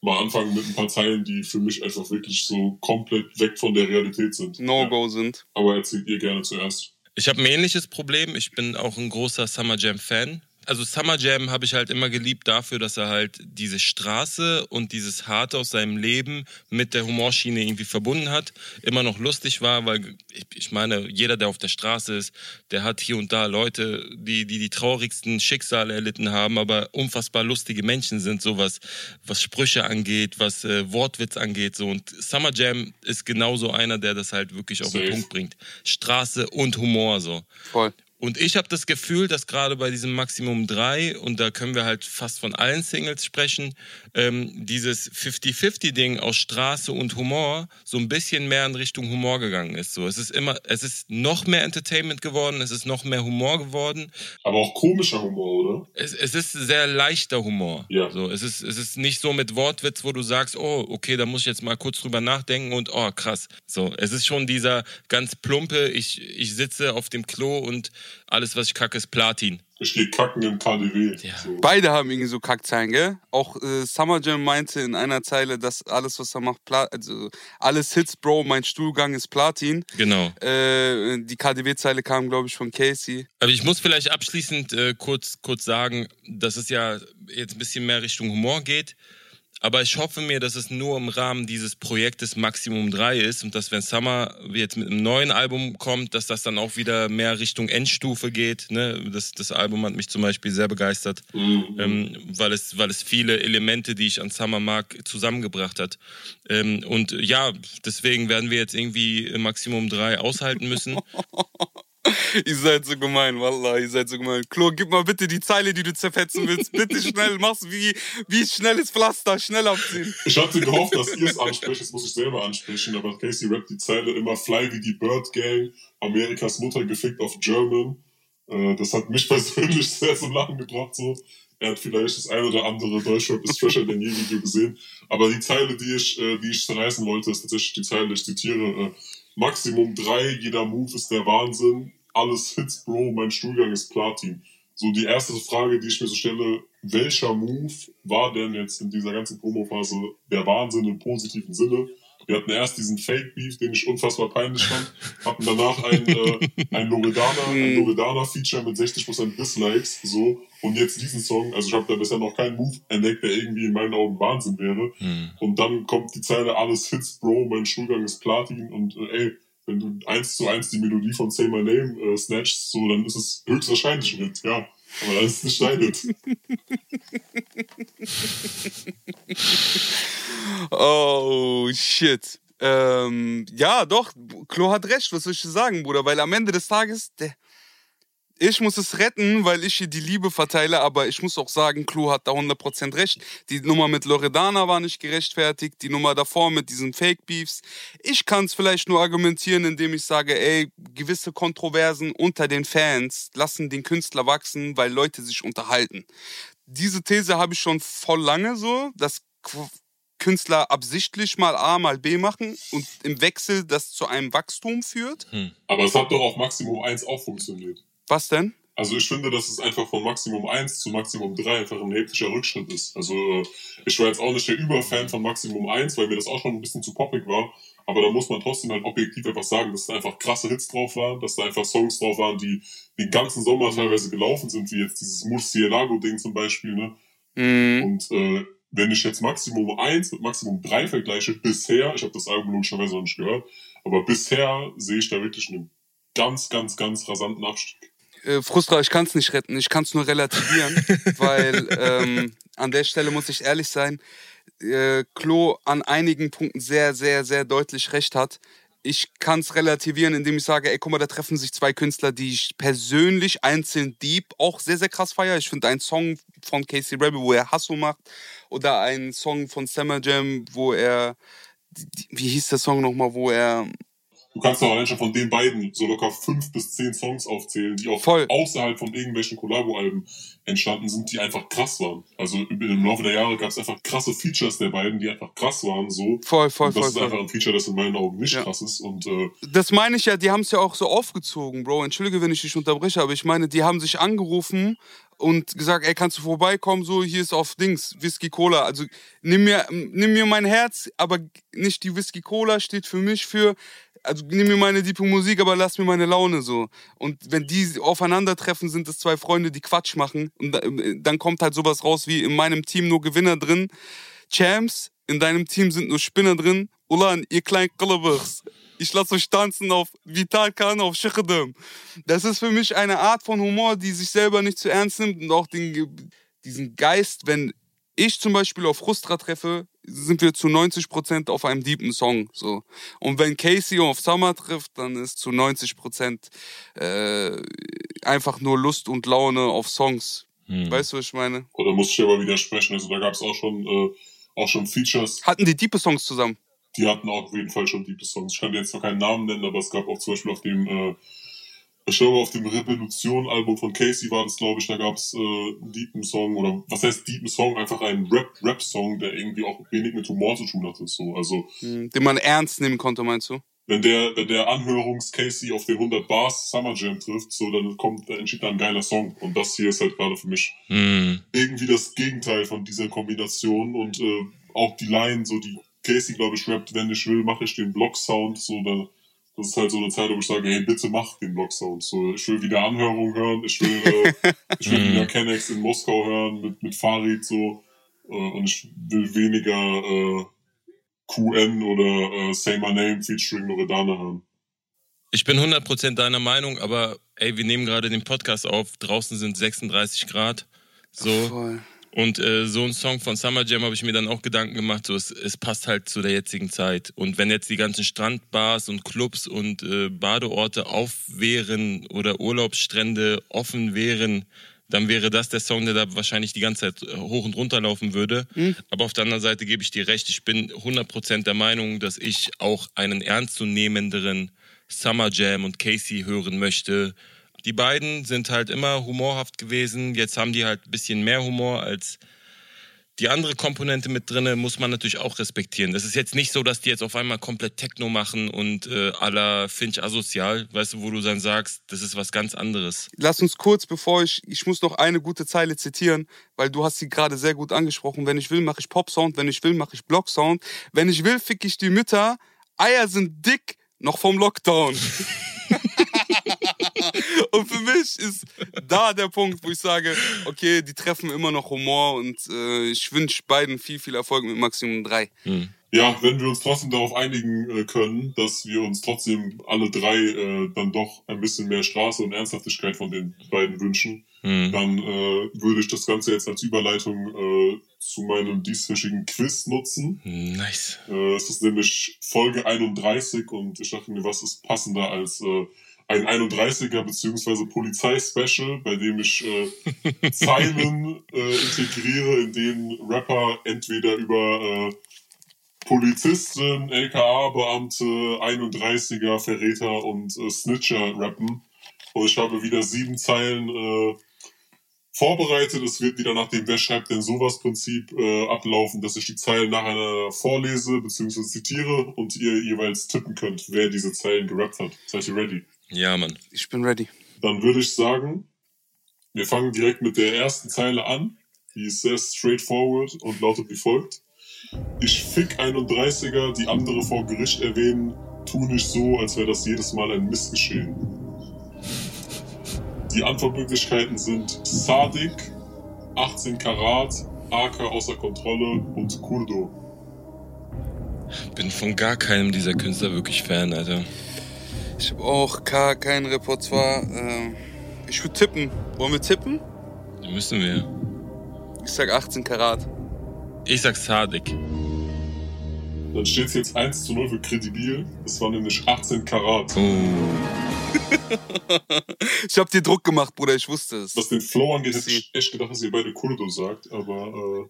mal anfangen mit ein paar Zeilen, die für mich einfach wirklich so komplett weg von der Realität sind. No-Go sind. Aber erzählt ihr gerne zuerst. Ich habe ein ähnliches Problem. Ich bin auch ein großer Summer Jam Fan. Also Summer Jam habe ich halt immer geliebt dafür, dass er halt diese Straße und dieses Harte aus seinem Leben mit der Humorschiene irgendwie verbunden hat. Immer noch lustig war, weil ich, ich meine, jeder, der auf der Straße ist, der hat hier und da Leute, die die, die traurigsten Schicksale erlitten haben, aber unfassbar lustige Menschen sind, so was, was Sprüche angeht, was äh, Wortwitz angeht. So. Und Summer Jam ist genauso einer, der das halt wirklich auf den. Punkt bringt. Straße und Humor so. Voll. Und ich habe das Gefühl, dass gerade bei diesem Maximum 3, und da können wir halt fast von allen Singles sprechen, ähm, dieses 50-50-Ding aus Straße und Humor so ein bisschen mehr in Richtung Humor gegangen ist. So, es ist immer, es ist noch mehr Entertainment geworden, es ist noch mehr Humor geworden. Aber auch komischer Humor, oder? Es, es ist sehr leichter Humor. Ja. So, es, ist, es ist nicht so mit Wortwitz, wo du sagst, oh, okay, da muss ich jetzt mal kurz drüber nachdenken und oh, krass. So, es ist schon dieser ganz plumpe, ich, ich sitze auf dem Klo und alles, was ich kacke, ist Platin. Ich gehe kacken im KDW. Ja. So. Beide haben irgendwie so Kackzeilen, gell? Auch äh, Summer Jam meinte in einer Zeile, dass alles, was er macht, Pla also alles Hits, Bro, mein Stuhlgang ist Platin. Genau. Äh, die KDW-Zeile kam, glaube ich, von Casey. Aber ich muss vielleicht abschließend äh, kurz, kurz sagen, dass es ja jetzt ein bisschen mehr Richtung Humor geht. Aber ich hoffe mir, dass es nur im Rahmen dieses Projektes Maximum 3 ist und dass wenn Summer jetzt mit einem neuen Album kommt, dass das dann auch wieder mehr Richtung Endstufe geht. Ne? Das, das Album hat mich zum Beispiel sehr begeistert, Mhm. ähm, weil, es, weil es viele Elemente, die ich an Summer mag, zusammengebracht hat. Ähm, und ja, deswegen werden wir jetzt irgendwie Maximum 3 aushalten müssen. Ihr seid so gemein, Wallah, ihr seid so gemein. Klo, gib mal bitte die Zeile, die du zerfetzen willst. Bitte schnell, mach's wie, wie schnelles Pflaster, schnell abziehen. Ich hatte gehofft, dass ihr es ansprecht, jetzt muss ich selber ansprechen, aber Casey rappt die Zeile immer Fly wie die Bird Gang, Amerikas Mutter gefickt auf German. Äh, das hat mich persönlich sehr zum Lachen gebracht, so. Er hat vielleicht das ein oder andere Deutschrap ist fresher denn je Video gesehen. Aber die Zeile, die ich, äh, die ich zerreißen wollte, ist tatsächlich die Zeile, ich zitiere, äh, Maximum drei, jeder Move ist der Wahnsinn, alles Hits, Bro, mein Stuhlgang ist Platin. So die erste Frage, die ich mir so stelle, welcher Move war denn jetzt in dieser ganzen Promophase der Wahnsinn im positiven Sinne? Wir hatten erst diesen Fake-Beef, den ich unfassbar peinlich fand, hatten danach ein, äh, ein Loredana, ein Loredana-Feature mit 60% Dislikes, so, und jetzt diesen Song, also ich habe da bisher noch keinen Move entdeckt, der irgendwie in meinen Augen Wahnsinn wäre. Und dann kommt die Zeile, alles Hits, Bro, mein Stuhlgang ist Platin und äh, ey, wenn du eins zu eins die Melodie von Say My Name äh, snatchst, so, dann ist es höchstwahrscheinlich ein Hit, ja. Aber dann ist es nicht dein Hit. Oh, shit. Ähm, ja, doch, Klo hat recht, was soll ich sagen, Bruder? Weil am Ende des Tages, der, ich muss es retten, weil ich hier die Liebe verteile, aber ich muss auch sagen, Klo hat da 100% recht. Die Nummer mit Loredana war nicht gerechtfertigt, die Nummer davor mit diesen Fake-Beefs. Ich kann es vielleicht nur argumentieren, indem ich sage, ey, gewisse Kontroversen unter den Fans lassen den Künstler wachsen, weil Leute sich unterhalten. Diese These habe ich schon voll lange so, dass Künstler absichtlich mal A, mal B machen und im Wechsel das zu einem Wachstum führt. Aber es hat doch auf Maximum 1 auch funktioniert. Was denn? Also ich finde, dass es einfach von Maximum 1 zu Maximum 3 einfach ein erheblicher Rückschritt ist. Also ich war jetzt auch nicht der Überfan von Maximum 1, weil mir das auch schon ein bisschen zu poppig war. Aber da muss man trotzdem halt objektiv einfach sagen, dass da einfach krasse Hits drauf waren, dass da einfach Songs drauf waren, die den ganzen Sommer teilweise gelaufen sind, wie jetzt dieses Murcielago-Ding zum Beispiel. Ne? Mhm. Und äh, wenn ich jetzt Maximum 1 mit Maximum 3 vergleiche, bisher, ich habe das Album logischerweise noch nicht gehört, aber bisher sehe ich da wirklich einen ganz, ganz, ganz rasanten Abstieg. Äh, Frustra, ich kann es nicht retten, ich kann es nur relativieren, weil ähm, an der Stelle muss ich ehrlich sein, äh, Klo an einigen Punkten sehr, sehr, sehr deutlich recht hat. Ich kann es relativieren, indem ich sage, ey, guck mal, da treffen sich zwei Künstler, die ich persönlich einzeln Deep auch sehr, sehr krass feiere. Ich finde einen Song von Casey Rebel, wo er Hasso macht, oder einen Song von Summer Jam, wo er, wie hieß der Song nochmal, wo er, Du kannst doch allein schon von den beiden so locker fünf bis zehn Songs aufzählen, die auch Voll. außerhalb von irgendwelchen Collabo-Alben entstanden sind, die einfach krass waren. Also im Laufe der Jahre gab es einfach krasse Features der beiden, die einfach krass waren. So. voll, voll, und das voll, ist einfach voll. ein Feature, das in meinen Augen nicht Ja. krass ist. Und äh, Das meine ich ja, die haben es ja auch so aufgezogen, Bro. Entschuldige, wenn ich dich unterbreche, aber ich meine, die haben sich angerufen und gesagt, ey, kannst du vorbeikommen, so, hier ist auf Dings, Whisky Cola. Also nimm mir, nimm mir mein Herz, aber nicht die Whisky Cola steht für mich für, also nimm mir meine diepe Musik, aber lass mir meine Laune so. Und wenn die aufeinandertreffen, sind es zwei Freunde, die Quatsch machen. Und da- dann kommt halt sowas raus wie in meinem Team nur Gewinner drin. Champs, in deinem Team sind nur Spinner drin. Ulan, ihr kleinen Kalabuchs. Ich lasse euch tanzen auf Vital Khan, auf Schichedem. Das ist für mich eine Art von Humor, die sich selber nicht zu ernst nimmt und auch den, diesen Geist, wenn ich zum Beispiel auf Frustra treffe, sind wir zu 90% auf einem deepen Song. So. Und wenn Casey auf Summer trifft, dann ist zu 90% äh, einfach nur Lust und Laune auf Songs. Hm. Weißt du, was ich meine? oder muss ich aber widersprechen. Also da gab es auch schon äh, auch schon Features, Hatten die diepe Songs zusammen? Die hatten auch auf jeden Fall schon diepe Songs. Ich kann dir jetzt noch keinen Namen nennen, aber es gab auch zum Beispiel auf dem, äh, ich glaube auf dem Revolution-Album von Casey war das, glaube ich, da gab es äh, einen deepen Song oder was heißt deepen Song? Einfach einen Rap- Rap-Song, der irgendwie auch wenig mit Humor zu tun hatte. So. Also Hm, Den man ernst nehmen konnte, meinst du? wenn der, wenn der Anhörungs-Casey auf den 100 Bars Summer Jam trifft, so dann kommt, da entsteht da ein geiler Song. Und das hier ist halt gerade für mich Hm. irgendwie das Gegenteil von dieser Kombination und äh, auch die Line, so die Casey, glaube ich, rappt, wenn ich will, mache ich den Block-Sound, so da, das ist halt so eine Zeit, wo ich sage, hey, bitte mach den Block-Sound, so, ich will wieder Anhörung hören, ich will, äh, ich will Mhm. wieder Kennex in Moskau hören mit, mit Farid, so, äh, und ich will weniger, äh, QN oder äh, Say My Name featuring Loredana hören. Ich bin 100% deiner Meinung, aber ey, wir nehmen gerade den Podcast auf. Draußen sind 36 Grad. So. Voll. Und äh, so ein Song von Summer Jam habe ich mir dann auch Gedanken gemacht, so es, es passt halt zu der jetzigen Zeit. Und wenn jetzt die ganzen Strandbars und Clubs und äh, Badeorte auf wären oder Urlaubsstrände offen wären, dann wäre das der Song, der da wahrscheinlich die ganze Zeit äh, hoch und runter laufen würde. Aber auf der anderen Seite gebe ich dir recht, ich bin 100% der Meinung, dass ich auch einen ernstzunehmenderen Summer Jam und Casey hören möchte. Die beiden sind halt immer humorhaft gewesen. Jetzt haben die halt ein bisschen mehr Humor als die andere Komponente mit drinne, muss man natürlich auch respektieren. Das ist jetzt nicht so, dass die jetzt auf einmal komplett Techno machen und äh, la Finch asozial, weißt du, wo du dann sagst, das ist was ganz anderes. Lass uns kurz, bevor ich, ich muss noch eine gute Zeile zitieren, weil du hast sie gerade sehr gut angesprochen. Wenn ich will, mache ich Pop-Sound, wenn ich will, mache ich Block-Sound. Wenn ich will, fick ich die Mütter. Eier sind dick, noch vom Lockdown. und für mich ist da der Punkt, wo ich sage, okay, die treffen immer noch Humor und äh, ich wünsche beiden viel, viel Erfolg mit Maximum 3. Hm. Ja, wenn wir uns trotzdem darauf einigen äh, können, dass wir uns trotzdem alle drei äh, dann doch ein bisschen mehr Straße und Ernsthaftigkeit von den beiden wünschen, Hm. dann äh, würde ich das Ganze jetzt als Überleitung äh, zu meinem dieswöchigen Quiz nutzen. Nice. Äh, es ist nämlich Folge 31 und ich dachte mir, was ist passender als äh, ein 31er beziehungsweise Polizei-Special, bei dem ich äh, Zeilen äh, integriere, in denen Rapper entweder über äh, Polizisten, LKA-Beamte, 31er, Verräter und äh, Snitcher rappen. Und ich habe wieder sieben Zeilen äh, vorbereitet. Es wird wieder nach dem Wer schreibt denn sowas Prinzip äh, ablaufen, dass ich die Zeilen nacheinander vorlese bzw. zitiere und ihr jeweils tippen könnt, wer diese Zeilen gerappt hat. Seid ihr ready? Ja, Mann. Ich bin ready. Dann würde ich sagen, wir fangen direkt mit der ersten Zeile an. Die ist sehr straightforward und lautet wie folgt. Ich fick 31er, die andere vor Gericht erwähnen, tu nicht so, als wäre das jedes Mal ein Missgeschehen. Die Antwortmöglichkeiten sind Sadik, 18 Karat, AK außer Kontrolle und Kurdo. Bin von gar keinem dieser Künstler wirklich Fan, Alter. Ich habe auch gar kein Repertoire. Ähm, Ich würde tippen. Wollen wir tippen? Müssen wir. Ich sag 18 Karat. Ich sag Sadik. Dann steht es jetzt 1 zu 0 für Credibil. Es waren nämlich 18 Karat. Oh. Ich hab dir Druck gemacht, Bruder, ich wusste es. Was den Flow angeht, hätte ich echt gedacht, dass ihr beide Kurdo sagt. Aber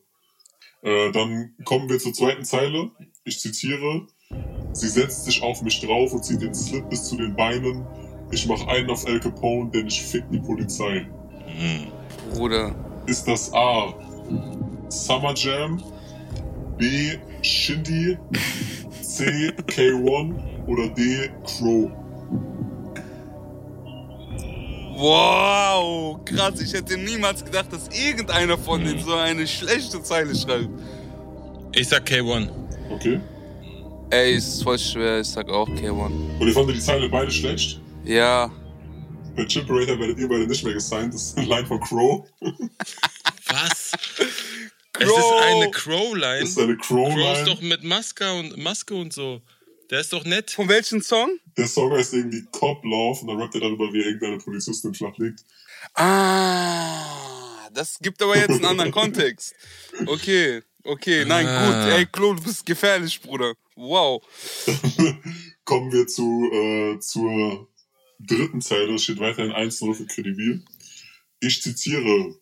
äh, äh, dann kommen wir zur zweiten Zeile. Ich zitiere. Sie setzt sich auf mich drauf und zieht den Slip bis zu den Beinen. Ich mach einen auf El Capone, denn ich fick die Polizei. Hm. Bruder. Ist das A. Summer Jam, B. Shindy, C. K1 oder D. Crow? Wow, krass. Ich hätte niemals gedacht, dass irgendeiner von denen so eine schlechte Zeile schreibt. Ich sag K1. Okay. Ey, ist voll schwer. Ich sag auch K1. Und ihr fandet die Zeile beide schlecht? Ja. Bei Chimperator werdet ihr beide nicht mehr gesigned. Das ist ein Line von Crow. Was? Es Crow. ist eine Crow-Line. Das ist eine Crow ist Crow-Line. doch mit Maske und Maske und so. Der ist doch nett. Von welchem Song? Der Song heißt irgendwie Cop Love und dann rappt er darüber, wie irgendeine Polizistin flach liegt. Ah, das gibt aber jetzt einen anderen Kontext. Okay, okay, nein, Ah. gut. Ey, Klo, du bist gefährlich, Bruder. Wow. Kommen wir zu, äh, zur dritten Zeile. Es steht weiterhin 1-0 für Credibil. Ich zitiere.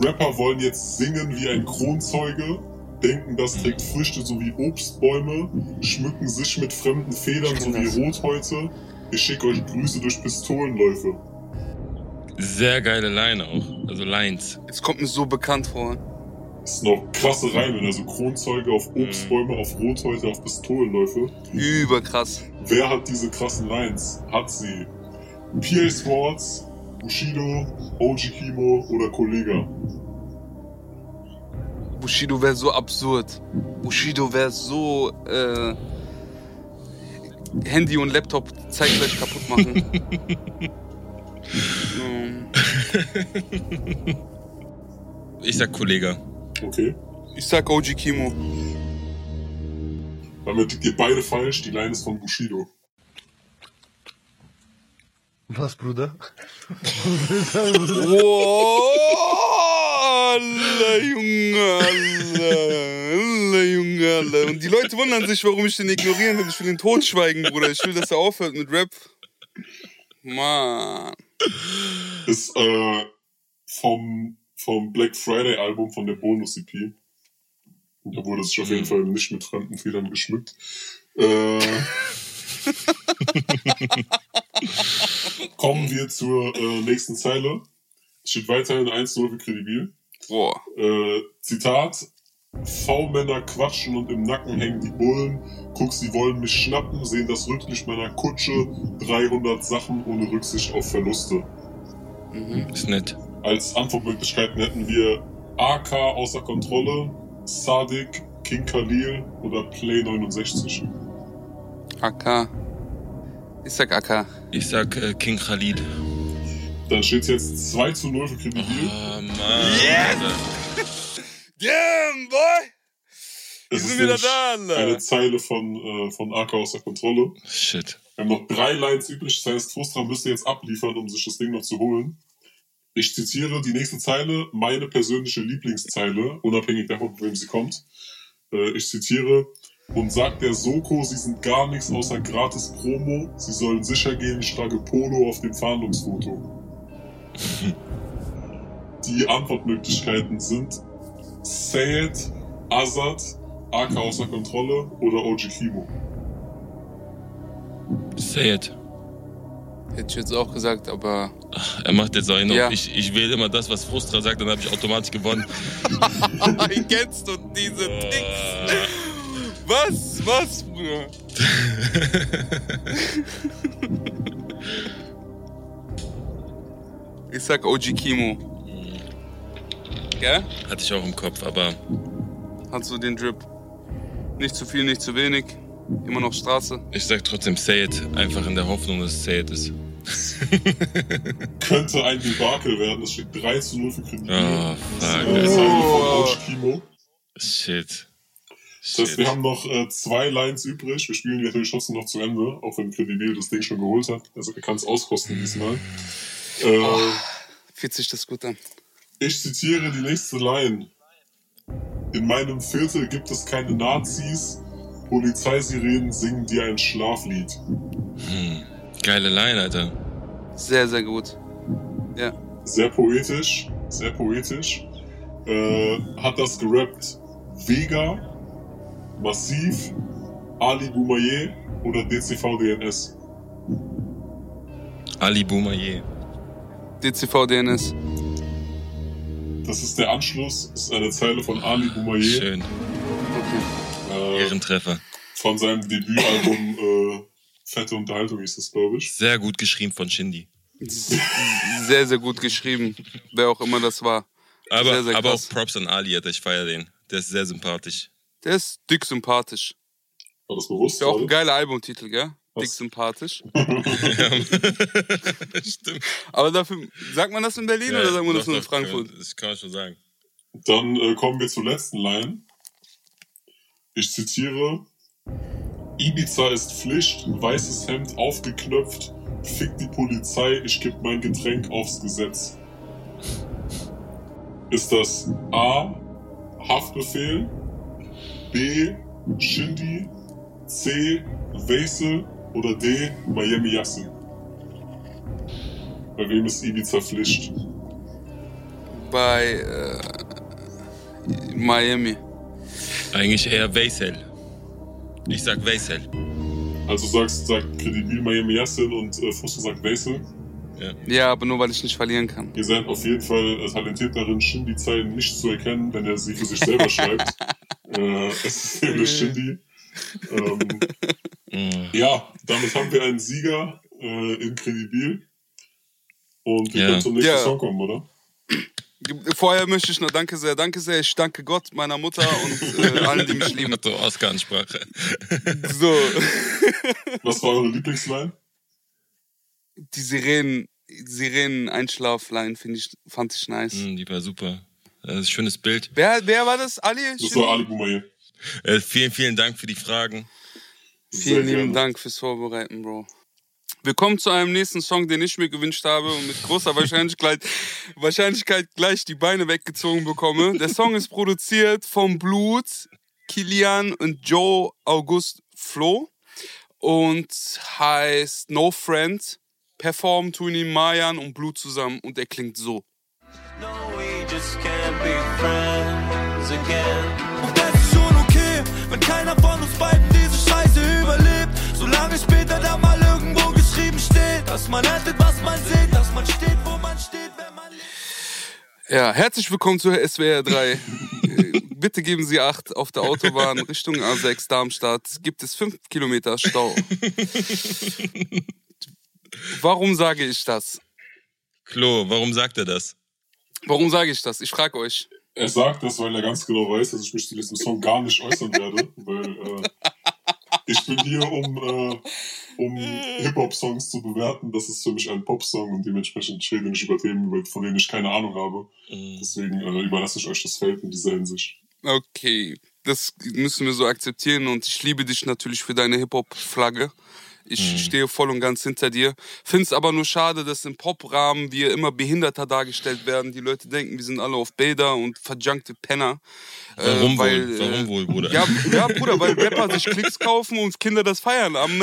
Rapper wollen jetzt singen wie ein Kronzeuge, denken, das trägt Früchte sowie Obstbäume, schmücken sich mit fremden Federn sowie das. Rothäute. Ich schicke euch Grüße durch Pistolenläufe. Sehr geile Line auch. Also Lines. Es kommt mir so bekannt vor. Das sind noch krasse Reime, also Kronzeuge auf Obstbäume, auf Rothäute, auf Pistolenläufe. Überkrass. Wer hat diese krassen Lines? Hat sie PA Swords, Bushido, OG Kimo oder Kollega? Bushido wäre so absurd. Bushido wäre so äh, Handy und Laptop zeitgleich kaputt machen. Ähm, Ich sag Kollege. Okay. ich sag OG Kimo. Damit ihr beide falsch. Die Line ist von Bushido. Was, Bruder? Wow, alle Junge, alle, alle Junge, alle. Und die Leute wundern sich, warum ich den ignorieren will. Ich will ihn totschweigen, Bruder. Ich will, dass er aufhört mit Rap. Mann. Ist äh, vom, vom Black Friday Album von der Bonus-EP. Und Da wurde sich auf jeden Fall nicht mit fremden Federn geschmückt. Äh, kommen wir zur äh, nächsten Zeile. Steht weiterhin 1-0 für Credibil. Boah. Äh, Zitat. V-Männer quatschen und im Nacken hängen die Bullen. Guck, sie wollen mich schnappen, sehen das Rücklicht meiner Kutsche. 300 Sachen ohne Rücksicht auf Verluste. Mhm. Ist nett. Als Antwortmöglichkeiten hätten wir AK außer Kontrolle, Sadik, King Khalil oder Play 69. AK. Ich sag AK. Ich sag äh, King Khalid. Dann steht es jetzt 2 zu 0 für Credibil. Oh Mann. Yes! Damn, boy! Wir Es sind wieder da, Eine Alter. Zeile von, äh, von AK außer Kontrolle. Shit. Wir haben noch drei Lines übrig, das heißt, Frustra müsste jetzt abliefern, um sich das Ding noch zu holen. Ich zitiere die nächste Zeile, meine persönliche Lieblingszeile, unabhängig davon, von wem sie kommt. Äh, ich zitiere, und sagt der Soko, sie sind gar nichts außer gratis Promo, sie sollen sicher gehen, ich trage Polo auf dem Fahndungsfoto. Die Antwortmöglichkeiten sind Sayed, Azad, AK außer Kontrolle oder OG Kimo. Say it. Hätte ich jetzt auch gesagt, aber Er macht jetzt auch noch. Ja. Ich, ich wähle immer das, was Frustra sagt, dann habe ich automatisch gewonnen. Wie kennst du diese Tricks? Äh, Was? Was, Bruder? Ich sag OG Kimo. Gell? hatte ich auch im Kopf, aber Hast du den Drip? Nicht zu viel, nicht zu wenig. Immer noch Straße. ich sag trotzdem Say it. Einfach in der Hoffnung, dass es Say it ist. könnte ein Debakel werden. Es steht 3 zu 0 für Kredibil. Oh, Das ist fuck. eine Zeile von OG Kimo. Shit. Das heißt, wir Shit. haben noch äh, zwei Lines übrig. Wir spielen die natürlich trotzdem noch zu Ende, auch wenn Kredibil das Ding schon geholt hat. Also er kann es auskosten diesmal. Äh, Fühlt sich das gut an. ich zitiere die nächste Line. In meinem Viertel gibt es keine Nazis. Polizeisirenen singen dir ein Schlaflied. Geile Line, Alter. Sehr, sehr gut. Ja. Sehr poetisch, sehr poetisch. Äh, hat das gerappt Vega, Massiv, Ali Boumaier oder DCV DNS? Ali Boumaier. DCV DNS. Das ist der Anschluss, ist eine Zeile von Ali Boumaier Schön. Äh, Ehrentreffer. von seinem Debütalbum äh, Fette Unterhaltung hieß das, glaube ich. Sehr gut geschrieben von Shindy. Sehr, sehr gut geschrieben. Wer auch immer das war. Aber, Sehr, sehr aber auch Props an Ali, Alter. Ich feiere den. Der ist sehr sympathisch. Der ist dick sympathisch. War das bewusst? Ist ja auch ein geiler Albumtitel, gell? Dick Was? sympathisch. Stimmt. Aber dafür, sagt man das in Berlin oder sagt man das nur in Frankfurt? kann- Das kann man schon sagen. Dann äh, kommen wir zur letzten Line. Ich zitiere: Ibiza ist Pflicht, weißes Hemd aufgeknöpft, fick die Polizei, ich geb mein Getränk aufs Gesetz. Ist das A. Haftbefehl, B. Shindy, C. Wesel oder D. Miami Yassin? Bei wem ist Ibiza Pflicht? Bei äh, Miami. Eigentlich eher Weisel. Ich sag Weisel. Also sagst, sagt kredibil Miami Yassin und äh, Fusso sagt Wesel. Ja, aber nur weil ich nicht verlieren kann. Ihr seid auf jeden Fall äh, talentiert darin, Shindy Zeilen nicht zu erkennen, wenn er sie für sich selber schreibt. Äh, es ist nämlich Shindy. Ähm, Mm. ja, damit haben wir einen Sieger äh, in Kredibil. Und wir Ja. können zum nächsten Ja. Song kommen, oder? Vorher möchte ich noch Danke sehr, Danke sehr. Ich danke Gott, meiner Mutter und äh, allen, die mich lieben. Hatte Oscar-Ansprache. So, Was war eure Lieblingsline? die Sirenen, Sirenen-Einschlafline finde ich, fand ich nice. Mm, Die war super. Das ist ein schönes Bild. Wer, wer war das? Ali? Das war Ali Boumaier. Äh, vielen, vielen Dank für die Fragen. Vielen lieben. Dank fürs Vorbereiten, Bro. Wir kommen zu einem nächsten Song, den ich mir gewünscht habe und mit großer Wahrscheinlichkeit, Wahrscheinlichkeit gleich die Beine weggezogen bekomme. Der Song ist produziert vom Blut, Kilian und Joe August Flo und heißt No Friend. Performen tun ihn Mayan und Blut zusammen und er klingt so. No, we just can't be friends again. Dass man rettet, was man sieht, dass man steht, wo man steht, wenn man lebt. Ja, herzlich willkommen zu SWR 3. Äh, Bitte geben Sie Acht auf der Autobahn Richtung A6 Darmstadt. Gibt es 5 Kilometer Stau. Warum sage ich das? Klo, warum sagt er das? Warum sage ich das? Ich frage euch. Er sagt das, weil er ganz genau weiß, dass ich mich zu diesem Song gar nicht äußern werde, weil äh, ich bin hier, um, äh, um Hip-Hop-Songs zu bewerten. Das ist für mich ein Pop-Song und dementsprechend rede ich über Themen, von denen ich keine Ahnung habe. Mm. Deswegen äh, überlasse ich euch das Feld in dieser Hinsicht. Okay, das müssen wir so akzeptieren und ich liebe dich natürlich für deine Hip-Hop-Flagge. Ich stehe voll und ganz hinter dir. Find's aber nur schade, dass im Pop-Rahmen wir immer behinderter dargestellt werden. Die Leute denken, wir sind alle auf Bäder und verjunkte Penner. Äh, Warum weil, wohl? Warum äh, wohl, Bruder? Ja, ja, Bruder, weil Rapper sich Klicks kaufen und Kinder das feiern. Am.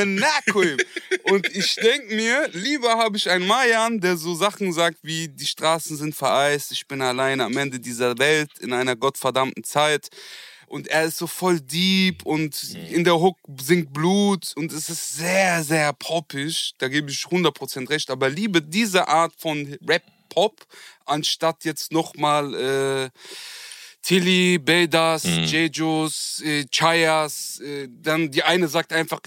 Und ich denk mir, lieber habe ich einen Mayan, der so Sachen sagt wie, die Straßen sind vereist, ich bin alleine am Ende dieser Welt in einer gottverdammten Zeit. Und er ist so voll deep und in der Hook singt Blut und es ist sehr, sehr poppisch. Da gebe ich 100% recht. Aber liebe diese Art von Rap-Pop, anstatt jetzt nochmal äh, Tilly, Bedas, Jejos, äh, Chayas. Äh, dann die eine sagt einfach,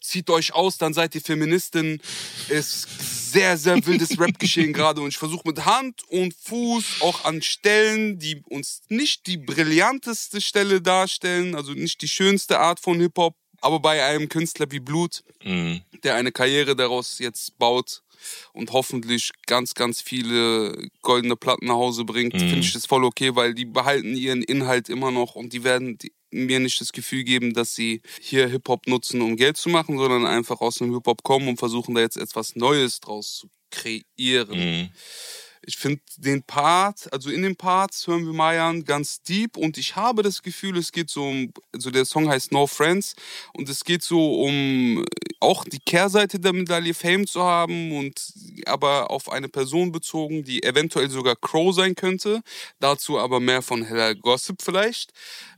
zieht euch aus, dann seid ihr Feministin. Ist sehr, sehr wildes Rap-Geschehen gerade. Und ich versuche mit Hand und Fuß auch an Stellen, die uns nicht die brillanteste Stelle darstellen, also nicht die schönste Art von Hip-Hop, aber bei einem Künstler wie Blut, Mm. der eine Karriere daraus jetzt baut und hoffentlich ganz, ganz viele goldene Platten nach Hause bringt, finde ich das voll okay, weil die behalten ihren Inhalt immer noch und die werden mir nicht das Gefühl geben, dass sie hier Hip-Hop nutzen, um Geld zu machen, sondern einfach aus dem Hip-Hop kommen und versuchen da jetzt etwas Neues draus zu kreieren. Mhm. Ich finde den Part, also in den Parts hören wir Mayan ganz deep und ich habe das Gefühl, es geht so um, also der Song heißt No Friends und es geht so um auch die Kehrseite der Medaille Fame zu haben und aber auf eine Person bezogen, die eventuell sogar Crow sein könnte. Dazu aber mehr von Heller Gossip vielleicht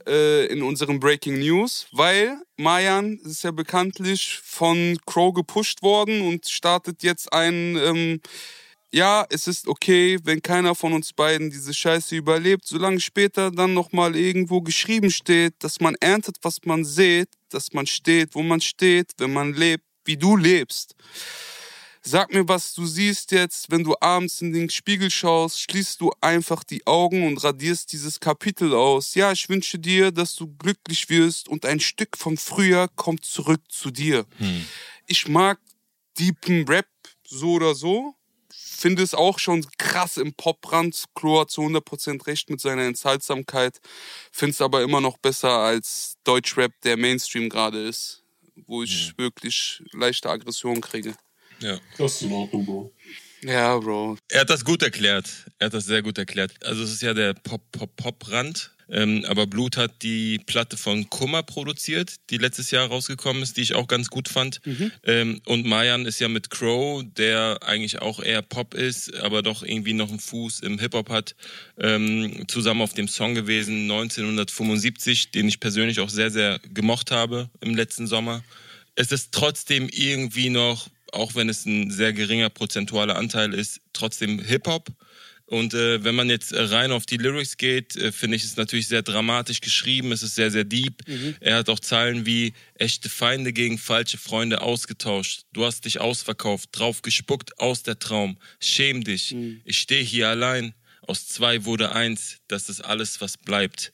äh, in unseren Breaking News, weil Mayan ist ja bekanntlich von Crow gepusht worden und startet jetzt ein ähm, ja, es ist okay, wenn keiner von uns beiden diese Scheiße überlebt, solange später dann nochmal irgendwo geschrieben steht, dass man erntet, was man sieht, dass man steht, wo man steht, wenn man lebt, wie du lebst. Sag mir, was du siehst jetzt, wenn du abends in den Spiegel schaust, schließt du einfach die Augen und radierst dieses Kapitel aus. Ja, ich wünsche dir, dass du glücklich wirst und ein Stück von früher kommt zurück zu dir. Ich mag deepen Rap so oder so, finde es auch schon krass im Poprand. Klo hat zu 100% recht mit seiner Enthaltsamkeit. Finde es aber immer noch besser als Deutschrap, der Mainstream gerade ist. Wo ich wirklich leichte Aggression kriege. Ja. Das ist in Ordnung, Bro. Ja, Bro. Er hat das gut erklärt. Er hat das sehr gut erklärt. Also es ist ja der Pop-Pop-Pop-Rand. Ähm, aber Blut hat die Platte von Kummer produziert, die letztes Jahr rausgekommen ist, die ich auch ganz gut fand. Ähm, und Mayan ist ja mit Crow, der eigentlich auch eher Pop ist, aber doch irgendwie noch einen Fuß im Hip-Hop hat, ähm, zusammen auf dem Song gewesen, 1975, den ich persönlich auch sehr, sehr gemocht habe im letzten Sommer. Es ist trotzdem irgendwie noch, auch wenn es ein sehr geringer prozentualer Anteil ist, trotzdem Hip-Hop. Und äh, wenn man jetzt rein auf die Lyrics geht, äh, finde ich es natürlich sehr dramatisch geschrieben. Es ist sehr, sehr deep. Er hat auch Zeilen wie echte Feinde gegen falsche Freunde ausgetauscht. Du hast dich ausverkauft, drauf gespuckt aus der Traum. Schäm dich. Ich stehe hier allein. Aus zwei wurde eins. Das ist alles, was bleibt.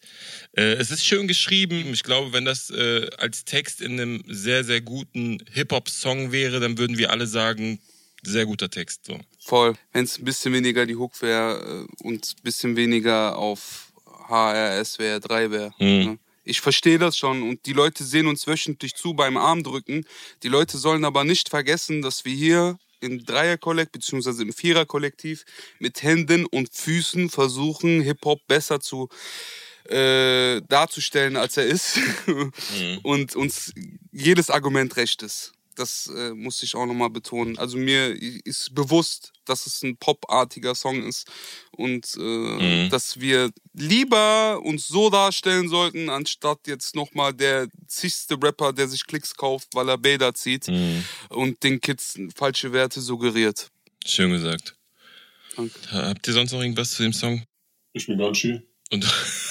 Äh, es ist schön geschrieben. Ich glaube, wenn das äh, als Text in einem sehr, sehr guten Hip-Hop-Song wäre, dann würden wir alle sagen, sehr guter Text. So. Voll. Wenn es ein bisschen weniger die Hook wäre äh, und ein bisschen weniger auf HRS wäre, 3 wäre. Mhm. Ne? Ich verstehe das schon und die Leute sehen uns wöchentlich zu beim Armdrücken. Die Leute sollen aber nicht vergessen, dass wir hier im Dreierkollektiv beziehungsweise im Viererkollektiv mit Händen und Füßen versuchen, Hip-Hop besser zu äh, darzustellen, als er ist. Und uns jedes Argument recht ist. Das äh, muss ich auch nochmal betonen. Also mir ist bewusst, dass es ein popartiger Song ist und äh, dass wir lieber uns so darstellen sollten, anstatt jetzt nochmal der zigste Rapper, der sich Klicks kauft, weil er Bäder zieht und den Kids falsche Werte suggeriert. Schön gesagt. Danke. Habt ihr sonst noch irgendwas zu dem Song? Ich bin Ganshi. Und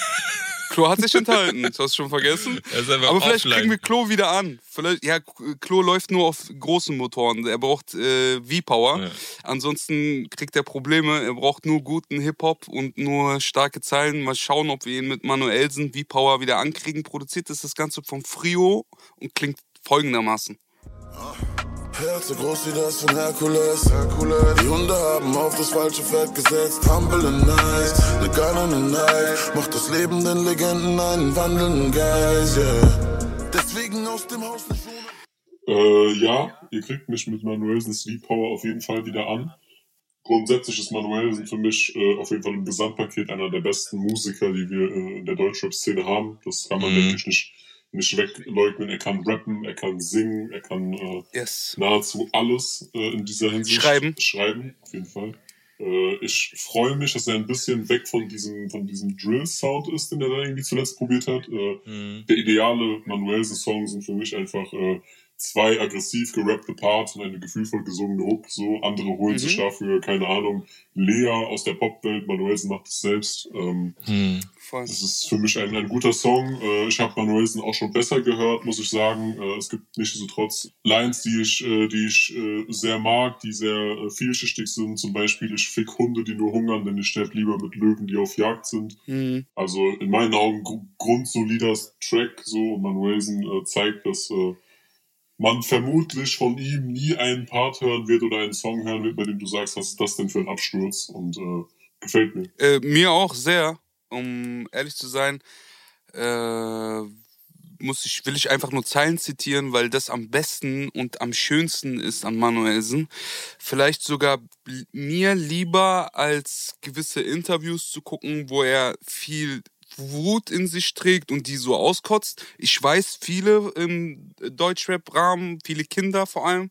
Klo hat sich enthalten. Das hast du schon vergessen. Er ist einfach Aber vielleicht offline. kriegen wir Klo wieder an. Vielleicht, ja, Klo läuft nur auf großen Motoren. Er braucht äh, V-Power. Ja. Ansonsten kriegt er Probleme. Er braucht nur guten Hip-Hop und nur starke Zeilen. Mal schauen, ob wir ihn mit Manuelsen V-Power wieder ankriegen. Produziert ist das Ganze vom Frio und klingt folgendermaßen. Herz so groß wie das von Herkules. Herkules. Die Hunde haben auf das falsche Pferd gesetzt. Humble and nice, ne Gun and a Knife. Macht das Leben den Legenden einen wandelnden Geist, yeah. Deswegen aus dem Haus nicht ohne. Äh, ja, ihr kriegt mich mit Manuelsen Sleep Power auf jeden Fall wieder an. Grundsätzlich ist Manuelsen für mich äh, auf jeden Fall im Gesamtpaket einer der besten Musiker, die wir äh, in der Deutschrap-Szene haben. Das kann man, Mhm. denke ich, nicht, nicht wegleugnen. Er kann rappen, er kann singen, er kann äh, Yes. nahezu alles äh, in dieser Hinsicht Schreiben. schreiben, auf jeden Fall. Äh, ich freue mich, dass er ein bisschen weg von diesem, von diesem Drill-Sound ist, den er da irgendwie zuletzt probiert hat. Äh, Mhm. der ideale Manuelsen-Song sind für mich einfach äh, zwei aggressiv gerappte Parts und eine gefühlvoll gesungene Hook. So, andere holen sich dafür, keine Ahnung, Lea aus der Popwelt, Manuelsen macht es selbst. Ähm, Mhm. Das ist für mich ein, ein guter Song. Äh, ich habe Manuelsen auch schon besser gehört, muss ich sagen. Äh, es gibt nichtsdestotrotz Lines, die ich, äh, die ich äh, sehr mag, die sehr äh, vielschichtig sind. Zum Beispiel, ich fick Hunde, die nur hungern, denn ich sterbe lieber mit Löwen, die auf Jagd sind. Mhm. Also in meinen Augen gr grundsolider Track. So und Manuelsen äh, zeigt, dass äh, man vermutlich von ihm nie einen Part hören wird oder einen Song hören wird, bei dem du sagst, was ist das denn für ein Absturz? Und äh, gefällt mir. Äh, mir auch sehr, um ehrlich zu sein. Äh, muss ich, will ich einfach nur Zeilen zitieren, weil das am besten und am schönsten ist an Manuelsen. Vielleicht sogar mir lieber als gewisse Interviews zu gucken, wo er viel Wut in sich trägt und die so auskotzt. Ich weiß, viele im Deutschrap-Rahmen, viele Kinder vor allem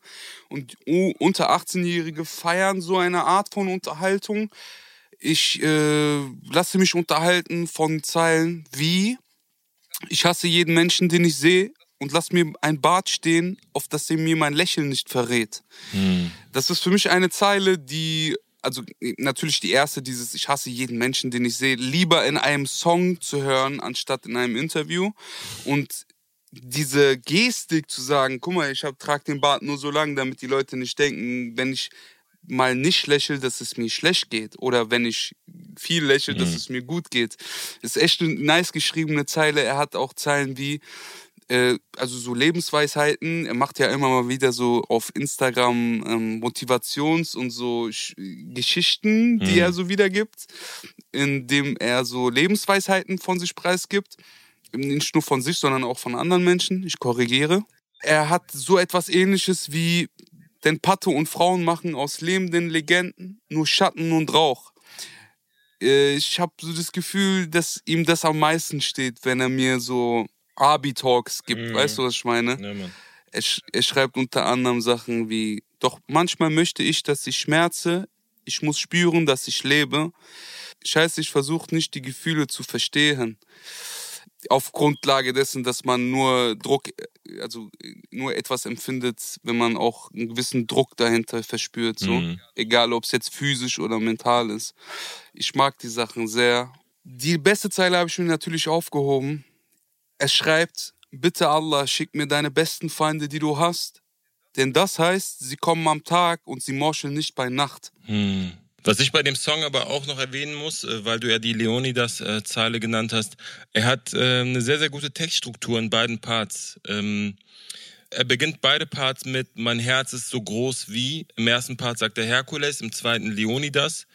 und unter 18-Jährige feiern so eine Art von Unterhaltung. Ich äh, lasse mich unterhalten von Zeilen wie ich hasse jeden Menschen, den ich sehe und lass mir ein Bart stehen, auf das er mir mein Lächeln nicht verrät. Das ist für mich eine Zeile, die, also natürlich die erste, dieses Ich hasse jeden Menschen, den ich sehe, lieber in einem Song zu hören, anstatt in einem Interview. Und diese Gestik zu sagen, guck mal, ich hab, trag den Bart nur so lang, damit die Leute nicht denken, wenn ich mal nicht lächle, dass es mir schlecht geht. Oder wenn ich viel lächle, dass es mir gut geht. Ist echt eine nice geschriebene Zeile. Er hat auch Zeilen wie, äh, also so Lebensweisheiten. Er macht ja immer mal wieder so auf Instagram ähm, Motivations- und so Sch Geschichten, die Mhm. er so wiedergibt, indem er so Lebensweisheiten von sich preisgibt. Nicht nur von sich, sondern auch von anderen Menschen. Ich korrigiere. Er hat so etwas ähnliches wie denn Patte und Frauen machen aus lebenden Legenden nur Schatten und Rauch. Äh, Ich habe so das Gefühl, dass ihm das am meisten steht, wenn er mir so Abi-Talks gibt. Mhm. Weißt du, was ich meine? Ja. Er, sch- er schreibt unter anderem Sachen wie, doch manchmal möchte ich, dass ich schmerze, ich muss spüren, dass ich lebe. Scheiße, ich versuche nicht, die Gefühle zu verstehen. Auf Grundlage dessen, dass man nur Druck, also nur etwas empfindet, wenn man auch einen gewissen Druck dahinter verspürt. So. Mhm. Egal, ob es jetzt physisch oder mental ist. Ich mag die Sachen sehr. Die beste Zeile habe ich mir natürlich aufgehoben. Er schreibt, bitte Allah, schick mir deine besten Feinde, die du hast. Denn das heißt, sie kommen am Tag und sie morscheln nicht bei Nacht. Hm. Was ich bei dem Song aber auch noch erwähnen muss, äh, weil du ja die Leonidas-Zeile genannt hast, er hat äh, eine sehr, sehr gute Textstruktur in beiden Parts. Ähm, er beginnt beide Parts mit Mein Herz ist so groß wie. Im ersten Part sagt er Herkules, im zweiten Leonidas.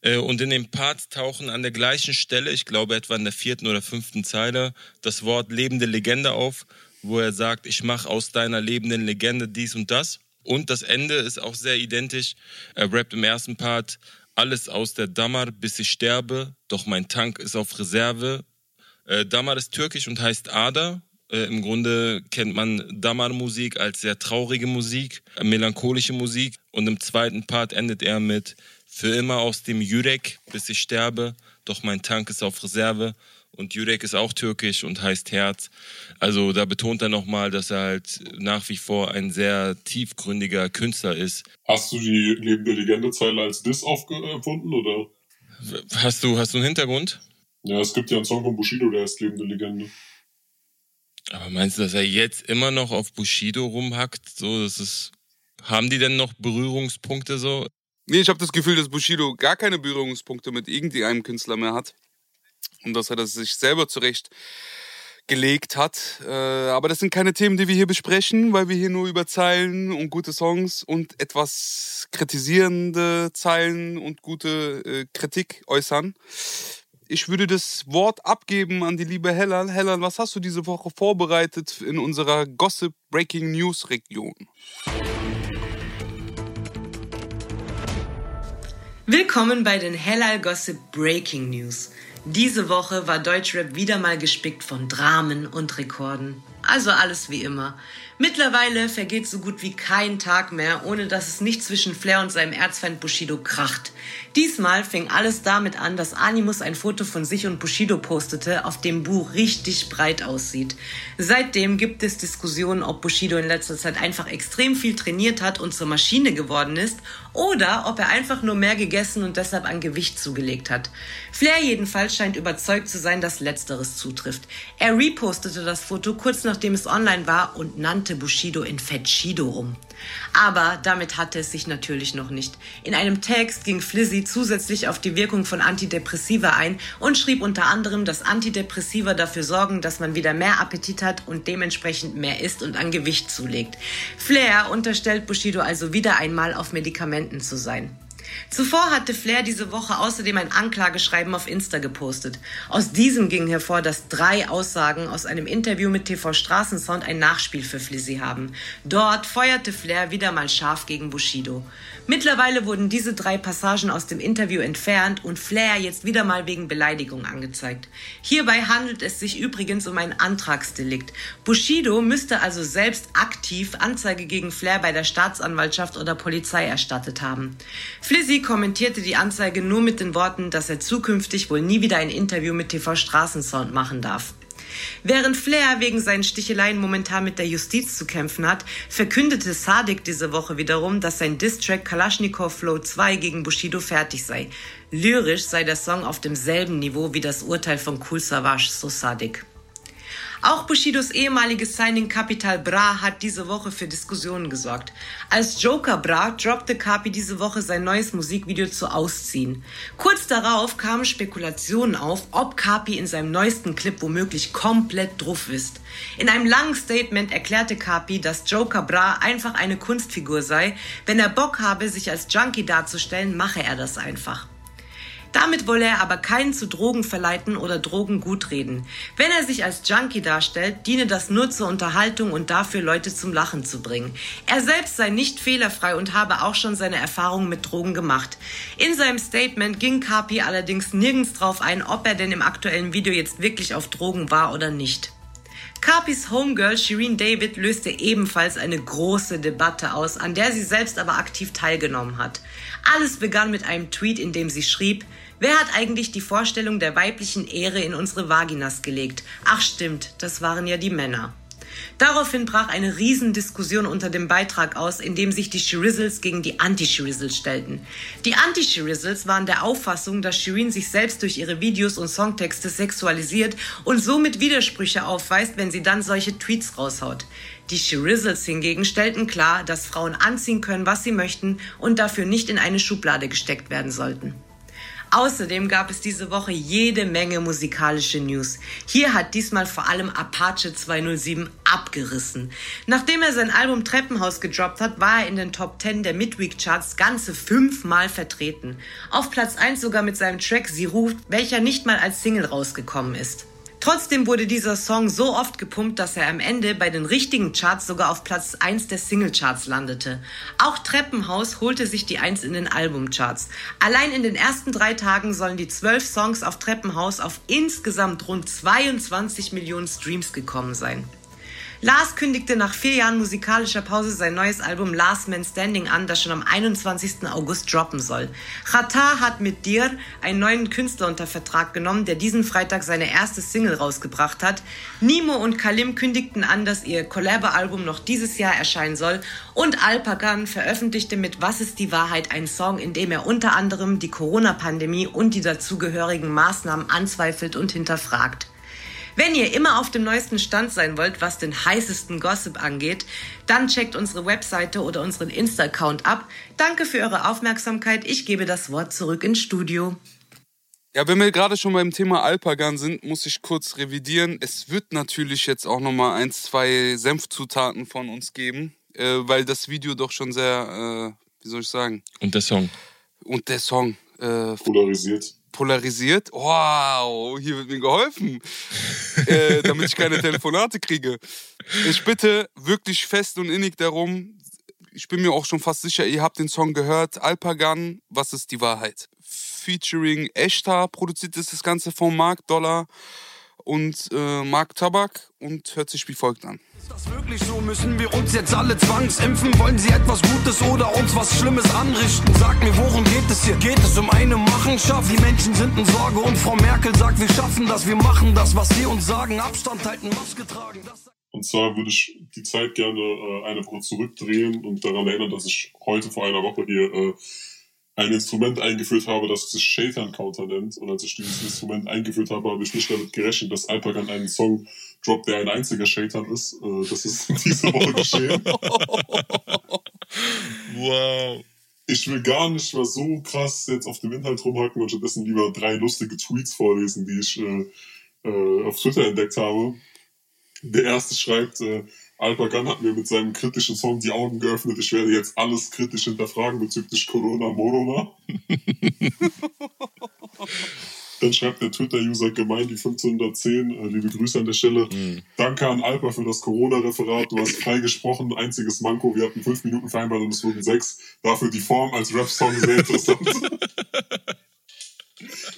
Äh, und in den Parts tauchen an der gleichen Stelle, ich glaube etwa in der vierten oder fünften Zeile, das Wort lebende Legende auf, wo er sagt, ich mache aus deiner lebenden Legende dies und das. Und das Ende ist auch sehr identisch. Er rappt im ersten Part alles aus der Damar, bis ich sterbe, doch mein Tank ist auf Reserve. Äh, Damar ist türkisch und heißt Ader. Äh, Im Grunde kennt man Damar-Musik als sehr traurige Musik, melancholische Musik. Und im zweiten Part endet er mit Für immer aus dem Jürek, bis ich sterbe, doch mein Tank ist auf Reserve. Und Jürek ist auch türkisch und heißt Herz. Also da betont er nochmal, dass er halt nach wie vor ein sehr tiefgründiger Künstler ist. Hast du die lebende Legende-Zeile als Diss aufgefunden, oder? Hast du, hast du einen Hintergrund? Ja, es gibt ja einen Song von Bushido, der heißt Lebende Legende. Aber meinst du, dass er jetzt immer noch auf Bushido rumhackt? So, das ist. Haben die denn noch Berührungspunkte so? Nee, ich habe das Gefühl, dass Bushido gar keine Berührungspunkte mit irgendeinem Künstler mehr hat. Und dass er das sich selber zurecht gelegt hat. Äh, aber das sind keine Themen, die wir hier besprechen, weil wir hier nur über Zeilen und gute Songs und etwas kritisierende Zeilen und gute äh, Kritik äußern. Ich würde das Wort abgeben an die liebe Hellal. Hellal, was hast du diese Woche vorbereitet in unserer Gossip Breaking News Region? Willkommen bei den Hellal Gossip Breaking News. Diese Woche war Deutschrap wieder mal gespickt von Dramen und Rekorden. Also alles wie immer. Mittlerweile vergeht so gut wie kein Tag mehr, ohne dass es nicht zwischen Flair und seinem Erzfeind Bushido kracht. Diesmal fing alles damit an, dass Animus ein Foto von sich und Bushido postete, auf dem Bu richtig breit aussieht. Seitdem gibt es Diskussionen, ob Bushido in letzter Zeit einfach extrem viel trainiert hat und zur Maschine geworden ist oder ob er einfach nur mehr gegessen und deshalb an Gewicht zugelegt hat. Flair jedenfalls scheint überzeugt zu sein, dass letzteres zutrifft. Er repostete das Foto kurz nachdem es online war und nannte Bushido in Fetschido um. Aber damit hatte es sich natürlich noch nicht. In einem Text ging Flizzy zusätzlich auf die Wirkung von Antidepressiva ein und schrieb unter anderem, dass Antidepressiva dafür sorgen, dass man wieder mehr Appetit hat und dementsprechend mehr isst und an Gewicht zulegt. Flair unterstellt Bushido also wieder einmal auf Medikamenten zu sein. Zuvor hatte Flair diese Woche außerdem ein Anklageschreiben auf Insta gepostet. Aus diesem ging hervor, dass drei Aussagen aus einem Interview mit TV Straßensound ein Nachspiel für Flizzy haben. Dort feuerte Flair wieder mal scharf gegen Bushido. Mittlerweile wurden diese drei Passagen aus dem Interview entfernt und Flair jetzt wieder mal wegen Beleidigung angezeigt. Hierbei handelt es sich übrigens um ein Antragsdelikt. Bushido müsste also selbst aktiv Anzeige gegen Flair bei der Staatsanwaltschaft oder Polizei erstattet haben. Flizzy kommentierte die Anzeige nur mit den Worten, dass er zukünftig wohl nie wieder ein Interview mit TV Straßensound machen darf. Während Flair wegen seinen Sticheleien momentan mit der Justiz zu kämpfen hat, verkündete Sadik diese Woche wiederum, dass sein Distrack Kalaschnikow Flow 2 gegen Bushido fertig sei. Lyrisch sei der Song auf demselben Niveau wie das Urteil von Cool Savage, so Sadik. Auch Bushidos ehemaliges Signing Capital Bra hat diese Woche für Diskussionen gesorgt. Als Joker Bra droppte Capi diese Woche sein neues Musikvideo zu Ausziehen. Kurz darauf kamen Spekulationen auf, ob Capi in seinem neuesten Clip womöglich komplett druff ist. In einem langen Statement erklärte Capi, dass Joker Bra einfach eine Kunstfigur sei. Wenn er Bock habe, sich als Junkie darzustellen, mache er das einfach. Damit wolle er aber keinen zu Drogen verleiten oder Drogen gutreden. Wenn er sich als Junkie darstellt, diene das nur zur Unterhaltung und dafür Leute zum Lachen zu bringen. Er selbst sei nicht fehlerfrei und habe auch schon seine Erfahrungen mit Drogen gemacht. In seinem Statement ging Kapi allerdings nirgends drauf ein, ob er denn im aktuellen Video jetzt wirklich auf Drogen war oder nicht. Carpis Homegirl Shireen David löste ebenfalls eine große Debatte aus, an der sie selbst aber aktiv teilgenommen hat. Alles begann mit einem Tweet, in dem sie schrieb, Wer hat eigentlich die Vorstellung der weiblichen Ehre in unsere Vaginas gelegt? Ach stimmt, das waren ja die Männer. Daraufhin brach eine Riesendiskussion unter dem Beitrag aus, in dem sich die Shirizzles gegen die Anti-Shirizzles stellten. Die Anti-Shirizzles waren der Auffassung, dass Shireen sich selbst durch ihre Videos und Songtexte sexualisiert und somit Widersprüche aufweist, wenn sie dann solche Tweets raushaut. Die Shirizzles hingegen stellten klar, dass Frauen anziehen können, was sie möchten und dafür nicht in eine Schublade gesteckt werden sollten. Außerdem gab es diese Woche jede Menge musikalische News. Hier hat diesmal vor allem Apache 207 abgerissen. Nachdem er sein Album Treppenhaus gedroppt hat, war er in den Top 10 der Midweek Charts ganze fünfmal vertreten. Auf Platz 1 sogar mit seinem Track Sie ruft, welcher nicht mal als Single rausgekommen ist. Trotzdem wurde dieser Song so oft gepumpt, dass er am Ende bei den richtigen Charts sogar auf Platz 1 der Singlecharts landete. Auch Treppenhaus holte sich die 1 in den Albumcharts. Allein in den ersten drei Tagen sollen die zwölf Songs auf Treppenhaus auf insgesamt rund 22 Millionen Streams gekommen sein. Lars kündigte nach vier Jahren musikalischer Pause sein neues Album Last Man Standing an, das schon am 21. August droppen soll. Chata hat mit Dir einen neuen Künstler unter Vertrag genommen, der diesen Freitag seine erste Single rausgebracht hat. Nimo und Kalim kündigten an, dass ihr Collabo-Album noch dieses Jahr erscheinen soll. Und Alpagan veröffentlichte mit Was ist die Wahrheit einen Song, in dem er unter anderem die Corona-Pandemie und die dazugehörigen Maßnahmen anzweifelt und hinterfragt. Wenn ihr immer auf dem neuesten Stand sein wollt, was den heißesten Gossip angeht, dann checkt unsere Webseite oder unseren Insta-Account ab. Danke für eure Aufmerksamkeit. Ich gebe das Wort zurück ins Studio. Ja, wenn wir gerade schon beim Thema Alpagan sind, muss ich kurz revidieren. Es wird natürlich jetzt auch nochmal ein, zwei Senfzutaten von uns geben, äh, weil das Video doch schon sehr, äh, wie soll ich sagen? Und der Song. Und der Song. Äh, Polarisiert. Polarisiert. Wow, hier wird mir geholfen, äh, damit ich keine Telefonate kriege. Ich bitte wirklich fest und innig darum, ich bin mir auch schon fast sicher, ihr habt den Song gehört, Alpagan, was ist die Wahrheit? Featuring Eshta produziert ist das Ganze von Mark Dollar und äh, Mark Tabak und hört sich wie folgt an. Ist das wirklich so? Müssen wir uns jetzt alle zwangsimpfen? Wollen sie etwas Gutes oder uns was Schlimmes anrichten? Sag mir, worum geht es hier? Geht es um eine Machenschaft? Die Menschen sind in Sorge und Frau Merkel sagt, wir schaffen das, wir machen das, was sie uns sagen. Abstand halten, Maske tragen. Das Und zwar würde ich die Zeit gerne äh, eine Woche zurückdrehen und daran erinnern, dass ich heute vor einer Woche hier äh, ein Instrument eingeführt habe, das sich Shaitan Counter nennt. Und als ich dieses Instrument eingeführt habe, habe ich nicht damit gerechnet, dass Alpagan einen Song droppt, der ein einziger Shaitan ist. Äh, das ist diese Woche geschehen. Wow. Ich will gar nicht mal so krass jetzt auf dem Inhalt rumhacken und stattdessen lieber drei lustige Tweets vorlesen, die ich äh, äh, auf Twitter entdeckt habe. Der erste schreibt, äh, Alpagan hat mir mit seinem kritischen Song die Augen geöffnet. Ich werde jetzt alles kritisch hinterfragen bezüglich Corona Morona. Dann schreibt der Twitter-User gemein die 1510. Äh, liebe Grüße an der Stelle. Danke an Alpa für das Corona-Referat. Du hast frei gesprochen. Einziges Manko. Wir hatten fünf Minuten vereinbart und es wurden sechs. Dafür die Form als Rap-Song sehr interessant.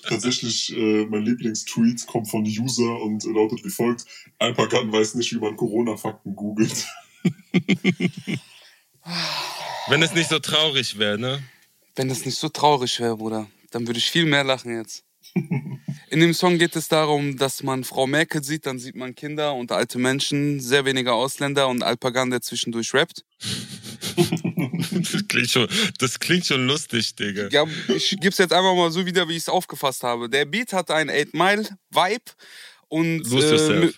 Tatsächlich, äh, mein Lieblingstweet kommt von User und lautet wie folgt: Alpagan weiß nicht, wie man Corona-Fakten googelt. Wenn es nicht so traurig wäre, ne? Wenn das nicht so traurig wäre, Bruder, dann würde ich viel mehr lachen jetzt. In dem Song geht es darum, dass man Frau Merkel sieht, dann sieht man Kinder und alte Menschen, sehr wenige Ausländer und Alpagan, der zwischendurch rappt. Das klingt schon, das klingt schon lustig, Digga. Ja, ich gebe jetzt einfach mal so wieder, wie ich es aufgefasst habe. Der Beat hat einen 8 Mile Vibe und Yourself.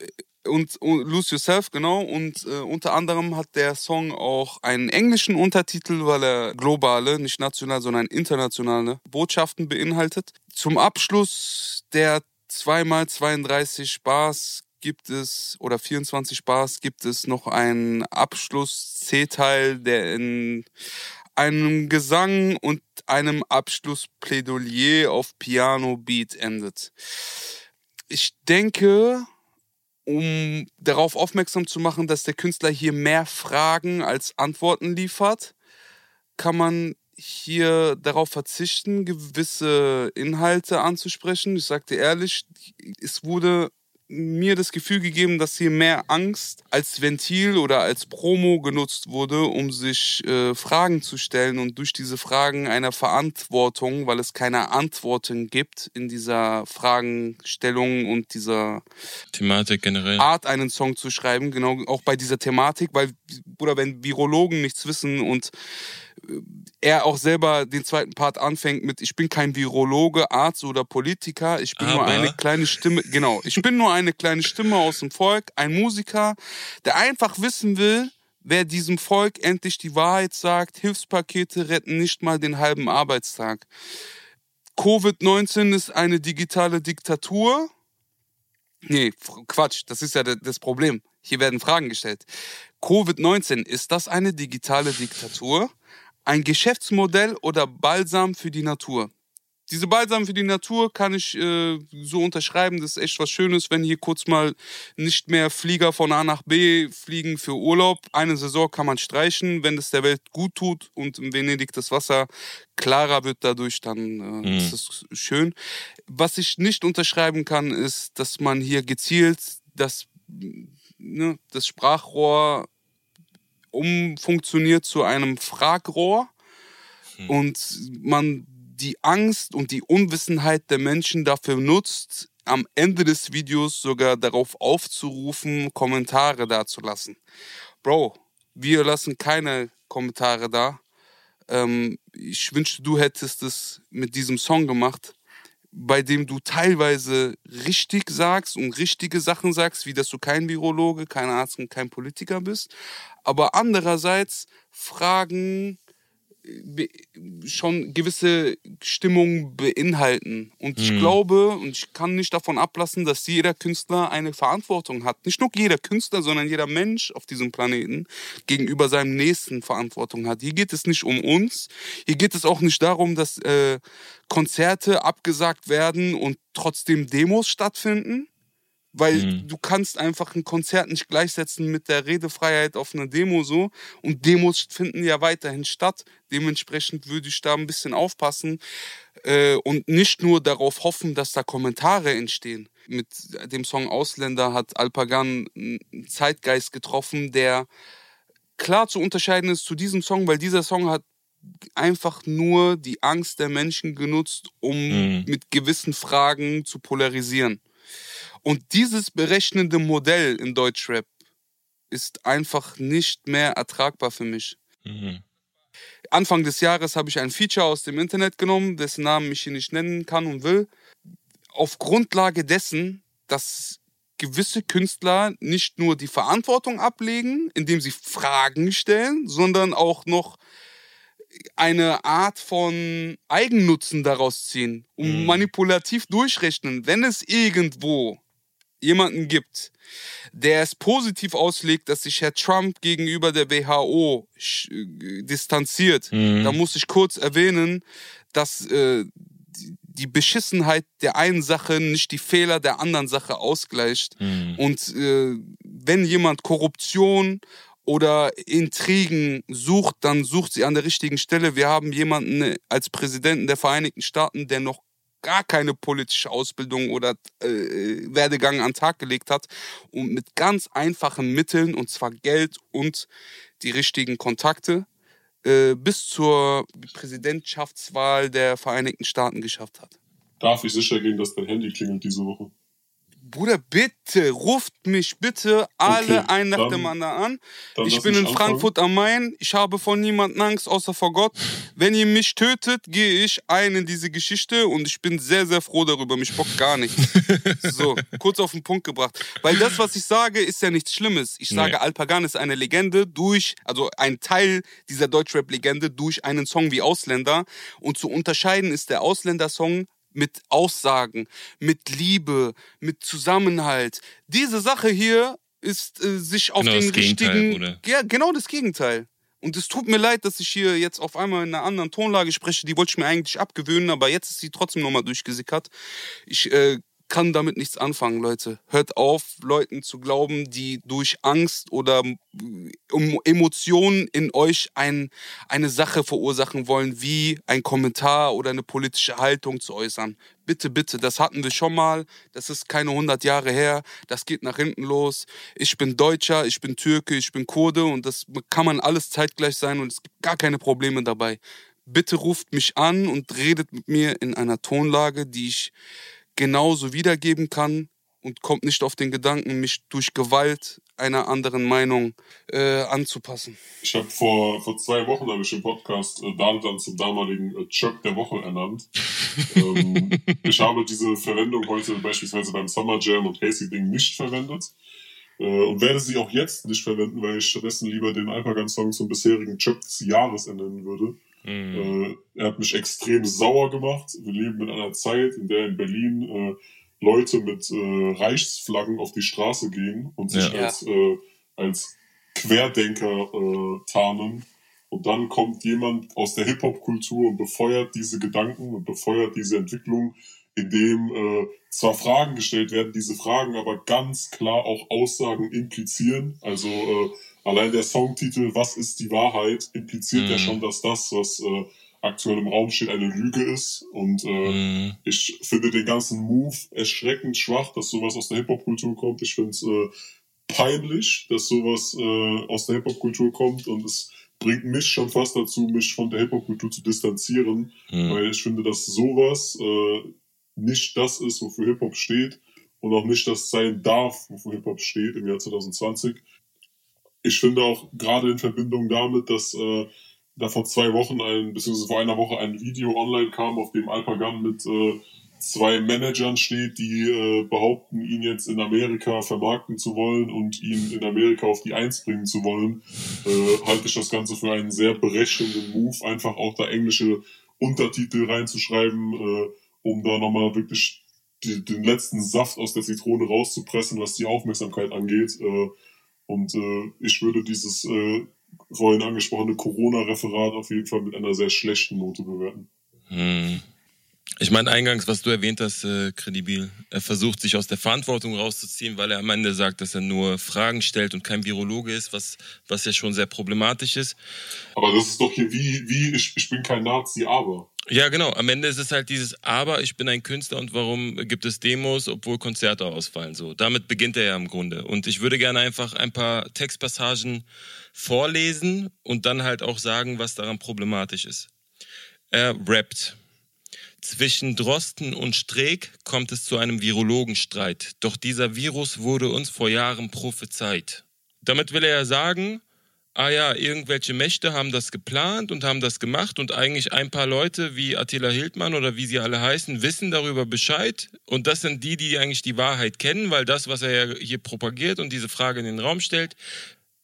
Und, und Lose Yourself, genau. Und äh, unter anderem hat der Song auch einen englischen Untertitel, weil er globale, nicht national, sondern internationale Botschaften beinhaltet. Zum Abschluss der 2x32 Bars gibt es, oder 24 Bars gibt es noch einen Abschluss-C-Teil, der in einem Gesang und einem Abschlussplädoyer auf Piano-Beat endet. Ich denke, um darauf aufmerksam zu machen, dass der Künstler hier mehr Fragen als Antworten liefert, kann man hier darauf verzichten, gewisse Inhalte anzusprechen. Ich sagte ehrlich, es wurde mir das Gefühl gegeben, dass hier mehr Angst als Ventil oder als Promo genutzt wurde, um sich äh, Fragen zu stellen und durch diese Fragen einer Verantwortung, weil es keine Antworten gibt in dieser Fragenstellung und dieser Thematik generell. Art, einen Song zu schreiben, genau auch bei dieser Thematik, weil, oder wenn Virologen nichts wissen und er auch selber den zweiten Part anfängt mit, ich bin kein Virologe, Arzt oder Politiker, ich bin nur Aber- eine kleine Stimme, genau, ich bin nur eine kleine Stimme aus dem Volk, ein Musiker, der einfach wissen will, wer diesem Volk endlich die Wahrheit sagt, Hilfspakete retten nicht mal den halben Arbeitstag. Covid-19 ist eine digitale Diktatur. Nee, Quatsch, das ist ja das Problem. Hier werden Fragen gestellt. Covid-19, ist das eine digitale Diktatur? Ein Geschäftsmodell oder Balsam für die Natur? Diese Balsam für die Natur kann ich äh, so unterschreiben. Das ist echt was Schönes, wenn hier kurz mal nicht mehr Flieger von A nach B fliegen für Urlaub. Eine Saison kann man streichen, wenn es der Welt gut tut und in Venedig das Wasser klarer wird dadurch, dann äh, ist das schön. Was ich nicht unterschreiben kann, ist, dass man hier gezielt das, ne, das Sprachrohr umfunktioniert zu einem Fragrohr und man die Angst und die Unwissenheit der Menschen dafür nutzt, am Ende des Videos sogar darauf aufzurufen, Kommentare dazulassen. Bro, wir lassen keine Kommentare da. Ähm, ich wünschte, du hättest es mit diesem Song gemacht, bei dem du teilweise richtig sagst und richtige Sachen sagst, wie dass du kein Virologe, kein Arzt und kein Politiker bist, aber andererseits Fragen schon gewisse Stimmungen beinhalten. Und ich glaube, und ich kann nicht davon ablassen, dass jeder Künstler eine Verantwortung hat. Nicht nur jeder Künstler, sondern jeder Mensch auf diesem Planeten gegenüber seinem Nächsten Verantwortung hat. Hier geht es nicht um uns. Hier geht es auch nicht darum, dass äh, Konzerte abgesagt werden und trotzdem Demos stattfinden. Weil du kannst einfach ein Konzert nicht gleichsetzen mit der Redefreiheit auf einer Demo so. Und Demos finden ja weiterhin statt. Dementsprechend würde ich da ein bisschen aufpassen äh, und nicht nur darauf hoffen, dass da Kommentare entstehen. Mit dem Song Ausländer hat Alpagan einen Zeitgeist getroffen, der klar zu unterscheiden ist zu diesem Song, weil dieser Song hat einfach nur die Angst der Menschen genutzt, um mit gewissen Fragen zu polarisieren. Und dieses berechnende Modell in Deutschrap ist einfach nicht mehr ertragbar für mich. Anfang des Jahres habe ich ein Feature aus dem Internet genommen, dessen Namen ich hier nicht nennen kann und will. Auf Grundlage dessen, dass gewisse Künstler nicht nur die Verantwortung ablegen, indem sie Fragen stellen, sondern auch noch eine Art von Eigennutzen daraus ziehen und manipulativ durchrechnen, wenn es irgendwo jemanden gibt, der es positiv auslegt, dass sich Herr Trump gegenüber der WHO äh, distanziert, Mhm. da muss ich kurz erwähnen, dass äh, die- Beschissenheit der einen Sache nicht die Fehler der anderen Sache ausgleicht. Mhm. Und äh, wenn jemand Korruption oder Intrigen sucht, dann sucht sie an der richtigen Stelle. Wir haben jemanden als Präsidenten der Vereinigten Staaten, der noch gar keine politische Ausbildung oder äh, Werdegang an den Tag gelegt hat und mit ganz einfachen Mitteln, und zwar Geld und die richtigen Kontakte, äh, bis zur Präsidentschaftswahl der Vereinigten Staaten geschafft hat. Darf ich sicher gehen, dass dein Handy klingelt diese Woche? Bruder, bitte, ruft mich bitte alle Okay, ein nach dann- dem anderen an. ich bin in anfangen. Frankfurt am Main. Ich habe vor niemandem Angst, außer vor Gott. Wenn ihr mich tötet, gehe ich ein in diese Geschichte und ich bin sehr, sehr froh darüber. Mich bockt gar nichts. so, kurz auf den Punkt gebracht. Weil das, was ich sage, ist ja nichts Schlimmes. Ich sage, Nee. Alpagan ist eine Legende durch, also ein Teil dieser Deutschrap-Legende durch einen Song wie Ausländer. Und zu unterscheiden ist der Ausländer-Song mit Aussagen, mit Liebe, mit Zusammenhalt. Diese Sache hier ist äh, sich auf Genau den richtigen, Bruder. ja genau das Gegenteil. Und es tut mir leid, dass ich hier jetzt auf einmal in einer anderen Tonlage spreche. Die wollte ich mir eigentlich abgewöhnen, aber jetzt ist sie trotzdem nochmal durchgesickert. Ich äh, kann damit nichts anfangen, Leute. Hört auf, Leuten zu glauben, die durch Angst oder Emotionen in euch ein, eine Sache verursachen wollen, wie ein Kommentar oder eine politische Haltung zu äußern. Bitte, bitte, das hatten wir schon mal. Das ist keine 100 Jahre her. Das geht nach hinten los. Ich bin Deutscher, ich bin Türke, ich bin Kurde und das kann man alles zeitgleich sein und es gibt gar keine Probleme dabei. Bitte ruft mich an und redet mit mir in einer Tonlage, die ich genauso wiedergeben kann und kommt nicht auf den Gedanken, mich durch Gewalt einer anderen Meinung äh, anzupassen. Ich habe vor, vor zwei Wochen habe ich im Podcast äh, Daniel dann zum damaligen äh, Chuck der Woche ernannt. ähm, ich habe diese Verwendung heute beispielsweise beim Summer Jam und Casey Ding nicht verwendet. Äh, und werde sie auch jetzt nicht verwenden, weil ich stattdessen lieber den Alpagan-Song zum bisherigen Chuck des Jahres ernennen würde. Mhm. Äh, er hat mich extrem sauer gemacht. Wir leben in einer Zeit, in der in Berlin äh, Leute mit äh, Reichsflaggen auf die Straße gehen und sich Ja. als, äh, als Querdenker äh, tarnen. Und dann kommt jemand aus der Hip-Hop-Kultur und befeuert diese Gedanken und befeuert diese Entwicklung, indem äh, zwar Fragen gestellt werden, diese Fragen aber ganz klar auch Aussagen implizieren. Also äh, allein der Songtitel Was ist die Wahrheit impliziert ja Mhm. schon, dass das, was äh, aktuell im Raum steht, eine Lüge ist. Und äh, Mhm. ich finde den ganzen Move erschreckend schwach, dass sowas aus der Hip-Hop-Kultur kommt. Ich finde es äh, peinlich, dass sowas äh, aus der Hip-Hop-Kultur kommt und es bringt mich schon fast dazu, mich von der Hip-Hop-Kultur zu distanzieren, Mhm. weil ich finde, dass sowas äh, nicht das ist, wofür Hip-Hop steht und auch nicht das sein darf, wofür Hip-Hop steht im Jahr 2020. Ich finde auch gerade in Verbindung damit, dass äh, da vor zwei Wochen ein, beziehungsweise vor einer Woche ein Video online kam, auf dem Alpagan mit äh, zwei Managern steht, die äh, behaupten, ihn jetzt in Amerika vermarkten zu wollen und ihn in Amerika auf die Eins bringen zu wollen, äh, halte ich das Ganze für einen sehr berechnenden Move, einfach auch da englische Untertitel reinzuschreiben, äh, um da nochmal wirklich die, den letzten Saft aus der Zitrone rauszupressen, was die Aufmerksamkeit angeht. Äh, und äh, ich würde dieses äh, vorhin angesprochene Corona-Referat auf jeden Fall mit einer sehr schlechten Note bewerten. Hm. Ich meine, eingangs, was du erwähnt hast, äh, kredibil. Er versucht, sich aus der Verantwortung rauszuziehen, weil er am Ende sagt, dass er nur Fragen stellt und kein Virologe ist, was, was ja schon sehr problematisch ist. Aber das ist doch hier wie, wie ich, ich bin kein Nazi, aber. Ja, genau. Am Ende ist es halt dieses Aber, ich bin ein Künstler und warum gibt es Demos, obwohl Konzerte ausfallen? So, damit beginnt er ja im Grunde. Und ich würde gerne einfach ein paar Textpassagen vorlesen und dann halt auch sagen, was daran problematisch ist. Er rappt. Zwischen Drosten und Streeck kommt es zu einem Virologenstreit. Doch dieser Virus wurde uns vor Jahren prophezeit. Damit will er ja sagen, ah ja, irgendwelche Mächte haben das geplant und haben das gemacht und eigentlich ein paar Leute wie Attila Hildmann oder wie sie alle heißen, wissen darüber Bescheid und das sind die, die eigentlich die Wahrheit kennen, weil das, was er ja hier propagiert und diese Frage in den Raum stellt,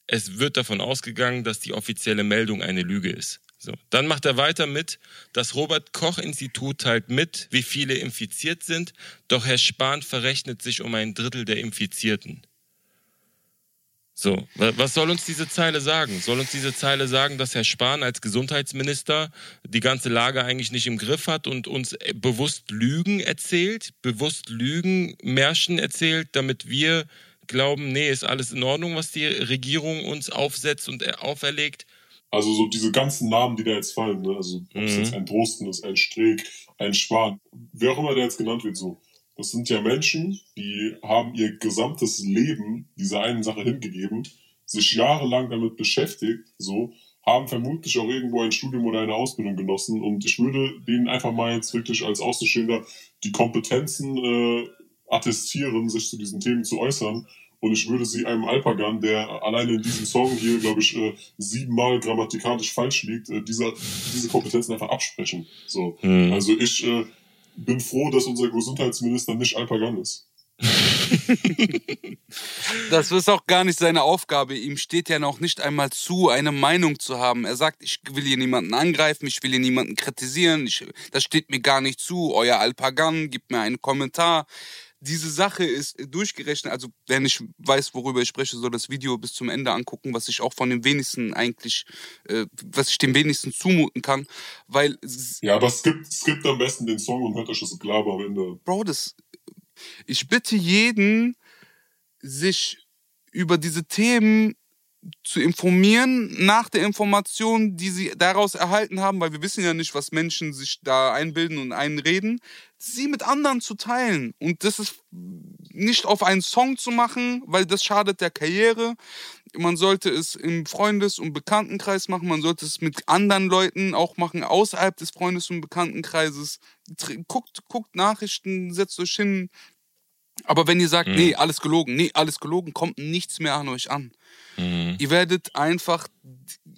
es wird davon ausgegangen, dass die offizielle Meldung eine Lüge ist. So. Dann macht er weiter mit, das Robert-Koch-Institut teilt mit, wie viele infiziert sind, doch Herr Spahn verrechnet sich um ein Drittel der Infizierten. So, wa- was soll uns diese Zeile sagen? Soll uns diese Zeile sagen, dass Herr Spahn als Gesundheitsminister die ganze Lage eigentlich nicht im Griff hat und uns äh, bewusst Lügen erzählt, bewusst Lügen, Märchen erzählt, damit wir glauben, nee, ist alles in Ordnung, was die Regierung uns aufsetzt und äh, auferlegt? Also so diese ganzen Namen, die da jetzt fallen, ne? also ob es Mhm. jetzt ein Drosten ist, ein Streeck, ein Schwan, wer auch immer der jetzt genannt wird, so. Das sind ja Menschen, die haben ihr gesamtes Leben dieser einen Sache hingegeben, sich jahrelang damit beschäftigt, so, haben vermutlich auch irgendwo ein Studium oder eine Ausbildung genossen und ich würde denen einfach mal jetzt wirklich als Außenstehender die Kompetenzen äh, attestieren, sich zu diesen Themen zu äußern und ich würde sie einem Alpagan, der alleine in diesem Song hier, glaube ich, äh, siebenmal grammatikalisch falsch liegt, äh, dieser, diese Kompetenzen einfach absprechen. So. Mhm. Also ich äh, bin froh, dass unser Gesundheitsminister nicht Alpagan ist. Das ist auch gar nicht seine Aufgabe. Ihm steht ja noch nicht einmal zu, eine Meinung zu haben. Er sagt, ich will hier niemanden angreifen, ich will hier niemanden kritisieren, ich, das steht mir gar nicht zu. Euer Alpagan, gibt mir einen Kommentar. Diese Sache ist durchgerechnet. Also, wer nicht weiß, worüber ich spreche, soll das Video bis zum Ende angucken, was ich auch von den wenigsten eigentlich, äh, was ich dem wenigsten zumuten kann. Weil, Ja, aber skippt, skippt am besten den Song und hört euch das Gelaber am Ende. Bro, das. Ich bitte jeden, sich über diese Themen zu informieren nach der Information, die sie daraus erhalten haben, weil wir wissen ja nicht, was Menschen sich da einbilden und einreden, sie mit anderen zu teilen. Und das ist nicht auf einen Song zu machen, weil das schadet der Karriere. Man sollte es im Freundes- und Bekanntenkreis machen, man sollte es mit anderen Leuten auch machen, außerhalb des Freundes- und Bekanntenkreises. Guckt, guckt Nachrichten, setzt euch hin. Aber wenn ihr sagt, Mhm. nee, alles gelogen, nee, alles gelogen, kommt nichts mehr an euch an. Mhm. Ihr werdet einfach,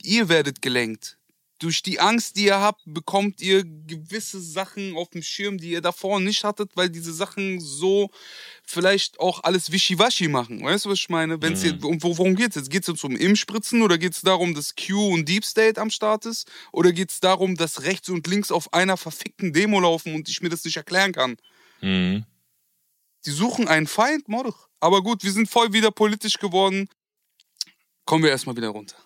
ihr werdet gelenkt. Durch die Angst, die ihr habt, bekommt ihr gewisse Sachen auf dem Schirm, die ihr davor nicht hattet, weil diese Sachen so vielleicht auch alles wischiwaschi machen. Weißt du, was ich meine? Wenn's Mhm. jetzt, und wo- worum geht's jetzt? Geht's jetzt um Impfspritzen oder geht's darum, dass Q und Deep State am Start ist? Oder geht's darum, dass rechts und links auf einer verfickten Demo laufen und ich mir das nicht erklären kann? Mhm. Die suchen einen Feind, Mordech. Aber gut, wir sind voll wieder politisch geworden. Kommen wir erstmal wieder runter.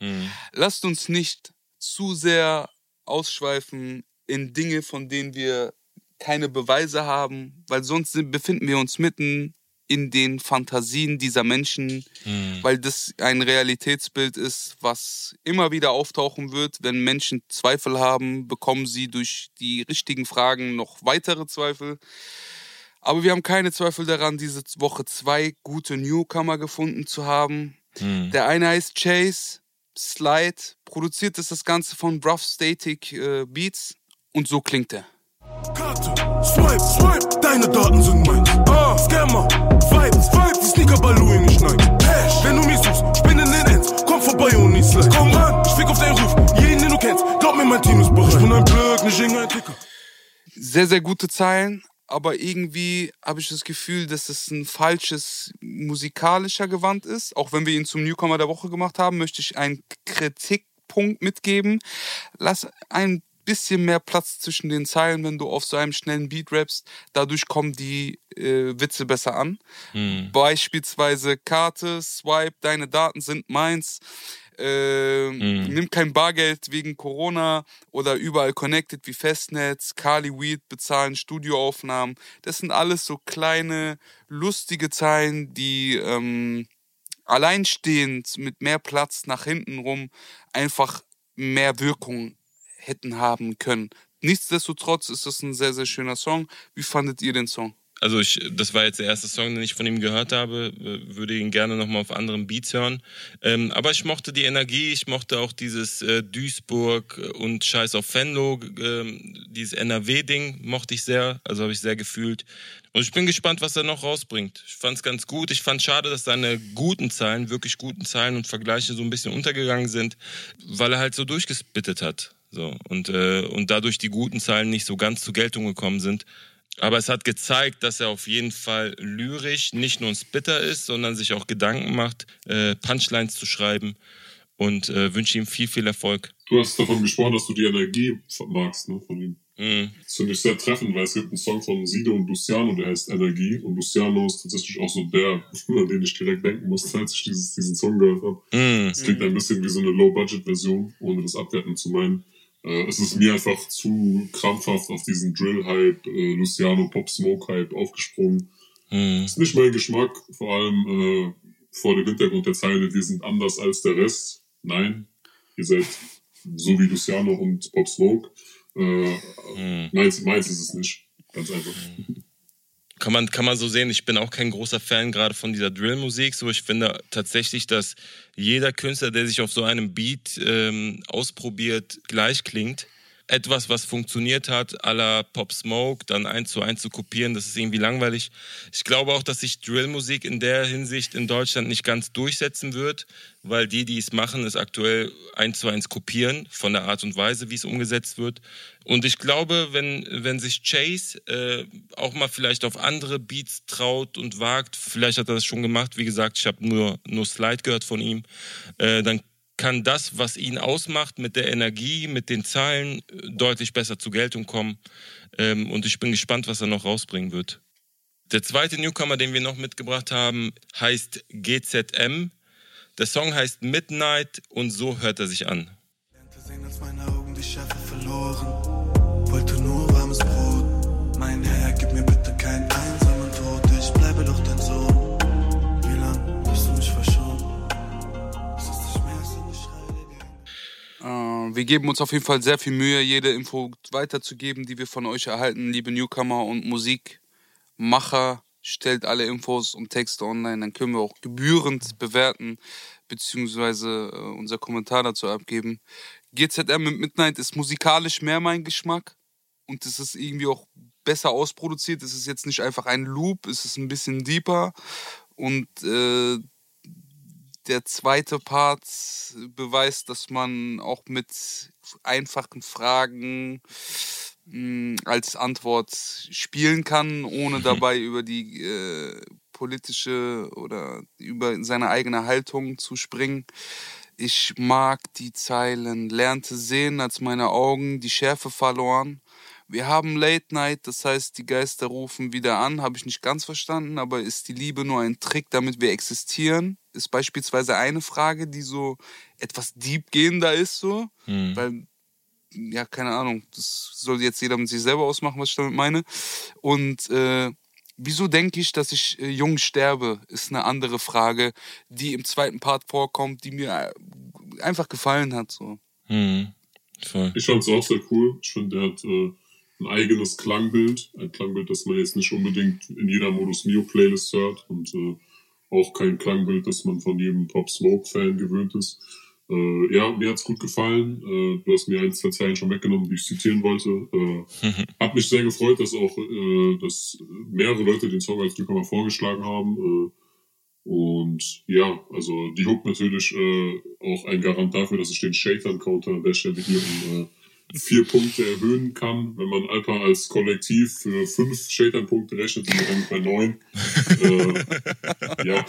Mhm. Lasst uns nicht zu sehr ausschweifen in Dinge, von denen wir keine Beweise haben, weil sonst befinden wir uns mitten in den Fantasien dieser Menschen, Mhm. weil das ein Realitätsbild ist, was immer wieder auftauchen wird. Wenn Menschen Zweifel haben, bekommen sie durch die richtigen Fragen noch weitere Zweifel. Aber wir haben keine Zweifel daran, diese Woche zwei gute Newcomer gefunden zu haben. Mhm. Der eine heißt Chase, Slide, produziert ist das Ganze von Rough Static äh, Beats und so klingt er. Karte, swipe, swipe, deine Daten sind mein. Ah, Scammer, Vibes, Vibes, die Sneaker bei Louis nicht nein. Cash, wenn du mich suchst, ich bin in den Ends, komm vorbei und nicht slide. Komm ran, ich fick auf deinen Ruf, jeden, den du kennst, glaub mir, mein Team ist bereit. Ich bin ein Blöck, nicht irgendein Ticker. Sehr, sehr gute Zeilen, aber irgendwie habe ich das Gefühl, dass es ein falsches musikalischer Gewand ist. Auch wenn wir ihn zum Newcomer der Woche gemacht haben, möchte ich einen Kritikpunkt mitgeben. Lass ein bisschen mehr Platz zwischen den Zeilen, wenn du auf so einem schnellen Beat rappst. Dadurch kommen die äh, Witze besser an. Mhm. Beispielsweise Karte, Swipe, deine Daten sind meins. Äh, Mhm. Nimm kein Bargeld wegen Corona oder überall connected wie Festnetz, Kali Weed bezahlen Studioaufnahmen. Das sind alles so kleine, lustige Zeilen, die ähm, alleinstehend mit mehr Platz nach hinten rum einfach mehr Wirkung hätten haben können. Nichtsdestotrotz ist das ein sehr, sehr schöner Song. Wie fandet ihr den Song? Also ich, das war jetzt der erste Song, den ich von ihm gehört habe. Äh, Würde ihn gerne nochmal auf anderen Beats hören. Ähm, aber ich mochte die Energie, ich mochte auch dieses äh, Duisburg und Scheiß auf Venlo, ähm, dieses NRW-Ding mochte ich sehr, also habe ich sehr gefühlt. Und ich bin gespannt, was er noch rausbringt. Ich fand es ganz gut. Ich fand schade, dass seine guten Zahlen, wirklich guten Zahlen und Vergleiche so ein bisschen untergegangen sind, weil er halt so durchgespittet hat. So, und, äh, und dadurch die guten Zahlen nicht so ganz zur Geltung gekommen sind. Aber es hat gezeigt, dass er auf jeden Fall lyrisch nicht nur ein Spitter ist, sondern sich auch Gedanken macht, äh, Punchlines zu schreiben. und äh, wünsche ihm viel, viel Erfolg. Du hast davon gesprochen, dass du die Energie magst, ne, von ihm. Mm. Das finde ich sehr treffend, weil es gibt einen Song von Sido und Luciano, der heißt Energie. Und Luciano ist tatsächlich auch so der, an den ich direkt denken musste, als ich dieses, diesen Song gehört habe. Mm. Es klingt ein bisschen wie so eine Low-Budget-Version, ohne das abwerten zu meinen. Äh, es ist mir einfach zu krampfhaft auf diesen Drill-Hype, äh, Luciano Pop-Smoke-Hype aufgesprungen. Mm. Ist nicht mein Geschmack, vor allem äh, vor dem Hintergrund der Zeile, wir sind anders als der Rest. Nein, ihr seid so wie Luciano und Pop Smoke. Äh, Mm. meins, meins ist es nicht. Ganz einfach. Kann man, kann man so sehen, ich bin auch kein großer Fan gerade von dieser Drill-Musik. So, ich finde tatsächlich, dass jeder Künstler, der sich auf so einem Beat ähm, ausprobiert, gleich klingt. Etwas, was funktioniert hat, à la Pop Smoke, dann eins zu eins zu kopieren, das ist irgendwie langweilig. Ich glaube auch, dass sich Drill-Musik in der Hinsicht in Deutschland nicht ganz durchsetzen wird, weil die, die es machen, es aktuell eins zu eins kopieren von der Art und Weise, wie es umgesetzt wird. Und ich glaube, wenn, wenn sich Chase äh, auch mal vielleicht auf andere Beats traut und wagt, vielleicht hat er das schon gemacht, wie gesagt, ich habe nur, nur Slide gehört von ihm, äh, dann kann das, was ihn ausmacht, mit der Energie, mit den Zahlen äh, deutlich besser zur Geltung kommen. Ähm, und ich bin gespannt, was er noch rausbringen wird. Der zweite Newcomer, den wir noch mitgebracht haben, heißt GZM. Der Song heißt Midnight und so hört er sich an. sehen, als meine Augen die Schärfe verloren. Wir geben uns auf jeden Fall sehr viel Mühe, jede Info weiterzugeben, die wir von euch erhalten, liebe Newcomer und Musikmacher. Stellt alle Infos und Texte online, dann können wir auch gebührend bewerten, beziehungsweise äh, unser Kommentar dazu abgeben. GZM mit Midnight ist musikalisch mehr mein Geschmack und es ist irgendwie auch besser ausproduziert. Es ist jetzt nicht einfach ein Loop, es ist ein bisschen deeper und äh, der zweite Part beweist, dass man auch mit einfachen Fragen mh, als Antwort spielen kann, ohne dabei über die äh, politische oder über seine eigene Haltung zu springen. Ich mag die Zeilen, lernte sehen, als meine Augen die Schärfe verloren. Wir haben Late Night, das heißt, die Geister rufen wieder an, habe ich nicht ganz verstanden, aber ist die Liebe nur ein Trick, damit wir existieren? Ist beispielsweise eine Frage, die so etwas deepgehender ist, so, Hm. weil, ja, keine Ahnung, das soll jetzt jeder mit sich selber ausmachen, was ich damit meine. Und äh, wieso denke ich, dass ich äh, jung sterbe, ist eine andere Frage, die im zweiten Part vorkommt, die mir äh, einfach gefallen hat, so. Hm. Voll. Ich fand es auch sehr cool. Ich finde, er hat äh, ein eigenes Klangbild. Ein Klangbild, das man jetzt nicht unbedingt in jeder Modus Mio Playlist hört und äh, auch kein Klangbild, das man von jedem Pop Smoke Fan gewöhnt ist. Äh, ja, mir hat's gut gefallen. Äh, du hast mir ein, zwei Zeilen schon weggenommen, die ich zitieren wollte. Äh, hat mich sehr gefreut, dass auch äh, dass mehrere Leute den Song als Newcomer vorgeschlagen haben. Äh, und ja, also die Hook natürlich äh, auch ein Garant dafür, dass ich den Shaitan-Counter an der Stelle hier um äh, vier Punkte erhöhen kann. Wenn man Alpa als Kollektiv für fünf Shaitan-Punkte rechnet, sind wir bei neun. äh, ja,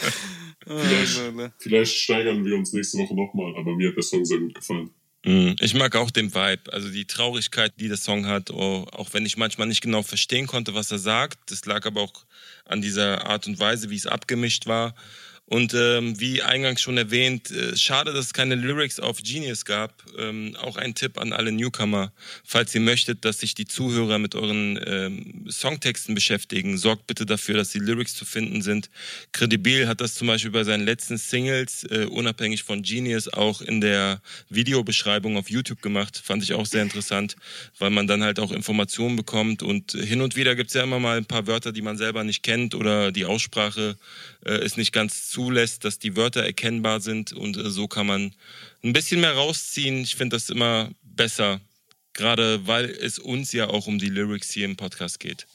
vielleicht, vielleicht steigern wir uns nächste Woche nochmal, aber mir hat der Song sehr gut gefallen. Mm, Ich mag auch den Vibe, also die Traurigkeit, die der Song hat, oh, auch wenn ich manchmal nicht genau verstehen konnte, was er sagt. Das lag aber auch an dieser Art und Weise, wie es abgemischt war. Und ähm, wie eingangs schon erwähnt, äh, schade, dass es keine Lyrics auf Genius gab. Ähm, auch ein Tipp an alle Newcomer, falls ihr möchtet, dass sich die Zuhörer mit euren ähm, Songtexten beschäftigen, sorgt bitte dafür, dass die Lyrics zu finden sind. Credibil hat das zum Beispiel bei seinen letzten Singles, äh, unabhängig von Genius, auch in der Videobeschreibung auf YouTube gemacht. Fand ich auch sehr interessant, weil man dann halt auch Informationen bekommt. Und hin und wieder gibt's ja immer mal ein paar Wörter, die man selber nicht kennt oder die Aussprache es nicht ganz zulässt, dass die Wörter erkennbar sind. Und äh, so kann man ein bisschen mehr rausziehen. Ich finde das immer besser, gerade weil es uns ja auch um die Lyrics hier im Podcast geht.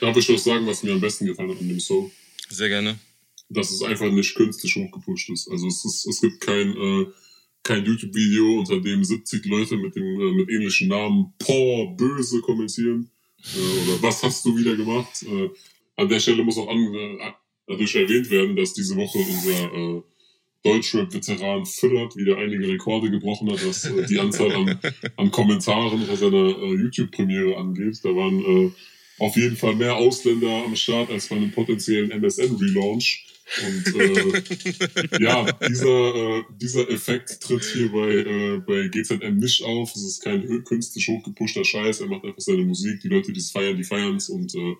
Darf ich was sagen, was mir am besten gefallen hat an dem Song? Sehr gerne. dass es einfach nicht künstlich hochgepusht ist. Also es, ist, es gibt kein, äh, kein YouTube-Video, unter dem 70 Leute mit dem äh, mit ähnlichen Namen Poor böse kommentieren. Äh, oder was hast du wieder gemacht? Äh, an der Stelle muss auch an, natürlich erwähnt werden, dass diese Woche unser äh, Deutschrap-Veteran Fiddert wieder einige Rekorde gebrochen hat, was äh, die Anzahl an, an Kommentaren bei seiner äh, YouTube-Premiere angeht. Da waren äh, auf jeden Fall mehr Ausländer am Start als bei einem potenziellen MSN-Relaunch. Und äh, ja, dieser, äh, dieser Effekt tritt hier bei, äh, bei GZM nicht auf. Es ist kein künstlich hochgepushter Scheiß. Er macht einfach seine Musik. Die Leute, die es feiern, die feiern es. Und äh,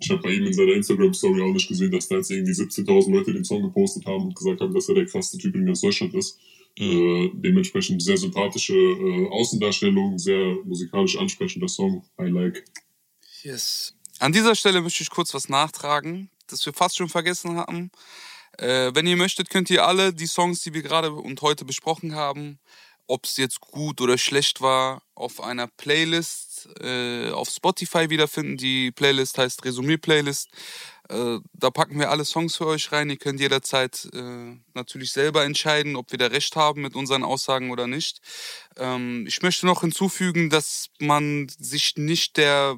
ich habe bei ihm in seiner Instagram-Story auch nicht gesehen, dass da jetzt irgendwie 17.000 Leute den Song gepostet haben und gesagt haben, dass er der krasseste Typ in ganz Deutschland ist. Äh, dementsprechend sehr sympathische äh, Außendarstellung, sehr musikalisch ansprechender Song. I like. Yes. An dieser Stelle möchte ich kurz was nachtragen, das wir fast schon vergessen haben. Äh, wenn ihr möchtet, könnt ihr alle die Songs, die wir gerade und heute besprochen haben, ob es jetzt gut oder schlecht war, auf einer Playlist äh, auf Spotify wiederfinden. Die Playlist heißt Resümee-Playlist. Äh, da packen wir alle Songs für euch rein. Ihr könnt jederzeit äh, natürlich selber entscheiden, ob wir da recht haben mit unseren Aussagen oder nicht. Ähm, ich möchte noch hinzufügen, dass man sich nicht der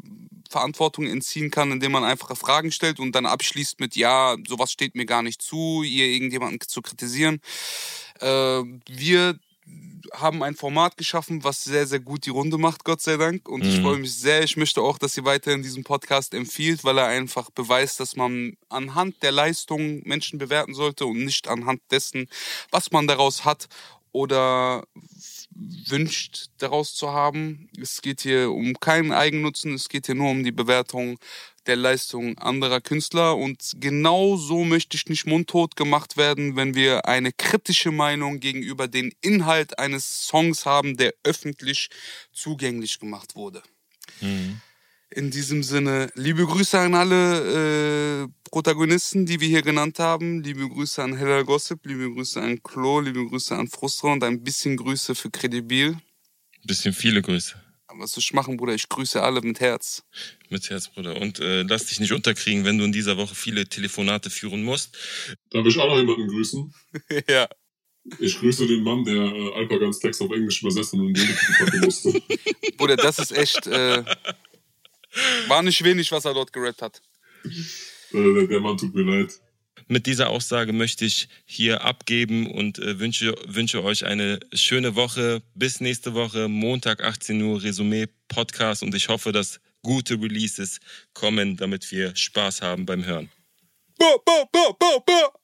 Verantwortung entziehen kann, indem man einfache Fragen stellt und dann abschließt mit, ja, sowas steht mir gar nicht zu, ihr irgendjemanden zu kritisieren. Äh, wir haben ein Format geschaffen, was sehr, sehr gut die Runde macht, Gott sei Dank. Und ich Mhm. freue mich sehr. Ich möchte auch, dass ihr weiterhin diesen Podcast empfiehlt, weil er einfach beweist, dass man anhand der Leistung Menschen bewerten sollte und nicht anhand dessen, was man daraus hat oder wünscht daraus zu haben. Es geht hier um keinen Eigennutzen, es geht hier nur um die Bewertung der Leistung anderer Künstler und genau so möchte ich nicht mundtot gemacht werden, wenn wir eine kritische Meinung gegenüber den Inhalt eines Songs haben, der öffentlich zugänglich gemacht wurde. In diesem Sinne, liebe Grüße an alle äh, Protagonisten, die wir hier genannt haben. Liebe Grüße an Hella Gossip, liebe Grüße an Klo, liebe Grüße an Frustra und ein bisschen Grüße für Credibil. Bisschen viele Grüße. Aber was soll ich machen, Bruder? Ich grüße alle mit Herz. Mit Herz, Bruder. Und äh, lass dich nicht unterkriegen, wenn du in dieser Woche viele Telefonate führen musst. Darf ich auch noch jemanden grüßen? ja. Ich grüße den Mann, der äh, Alpagans Text auf Englisch übersetzt und in den musste. Bruder, das ist echt. Äh, war nicht wenig, was er dort gerappt hat. Äh, der, der Mann tut mir leid. Mit dieser Aussage möchte ich hier abgeben und äh, wünsche, wünsche euch eine schöne Woche. Bis nächste Woche, Montag 18 Uhr, Resümee Podcast. Und ich hoffe, dass gute Releases kommen, damit wir Spaß haben beim Hören. Bo, bo, bo, bo, bo.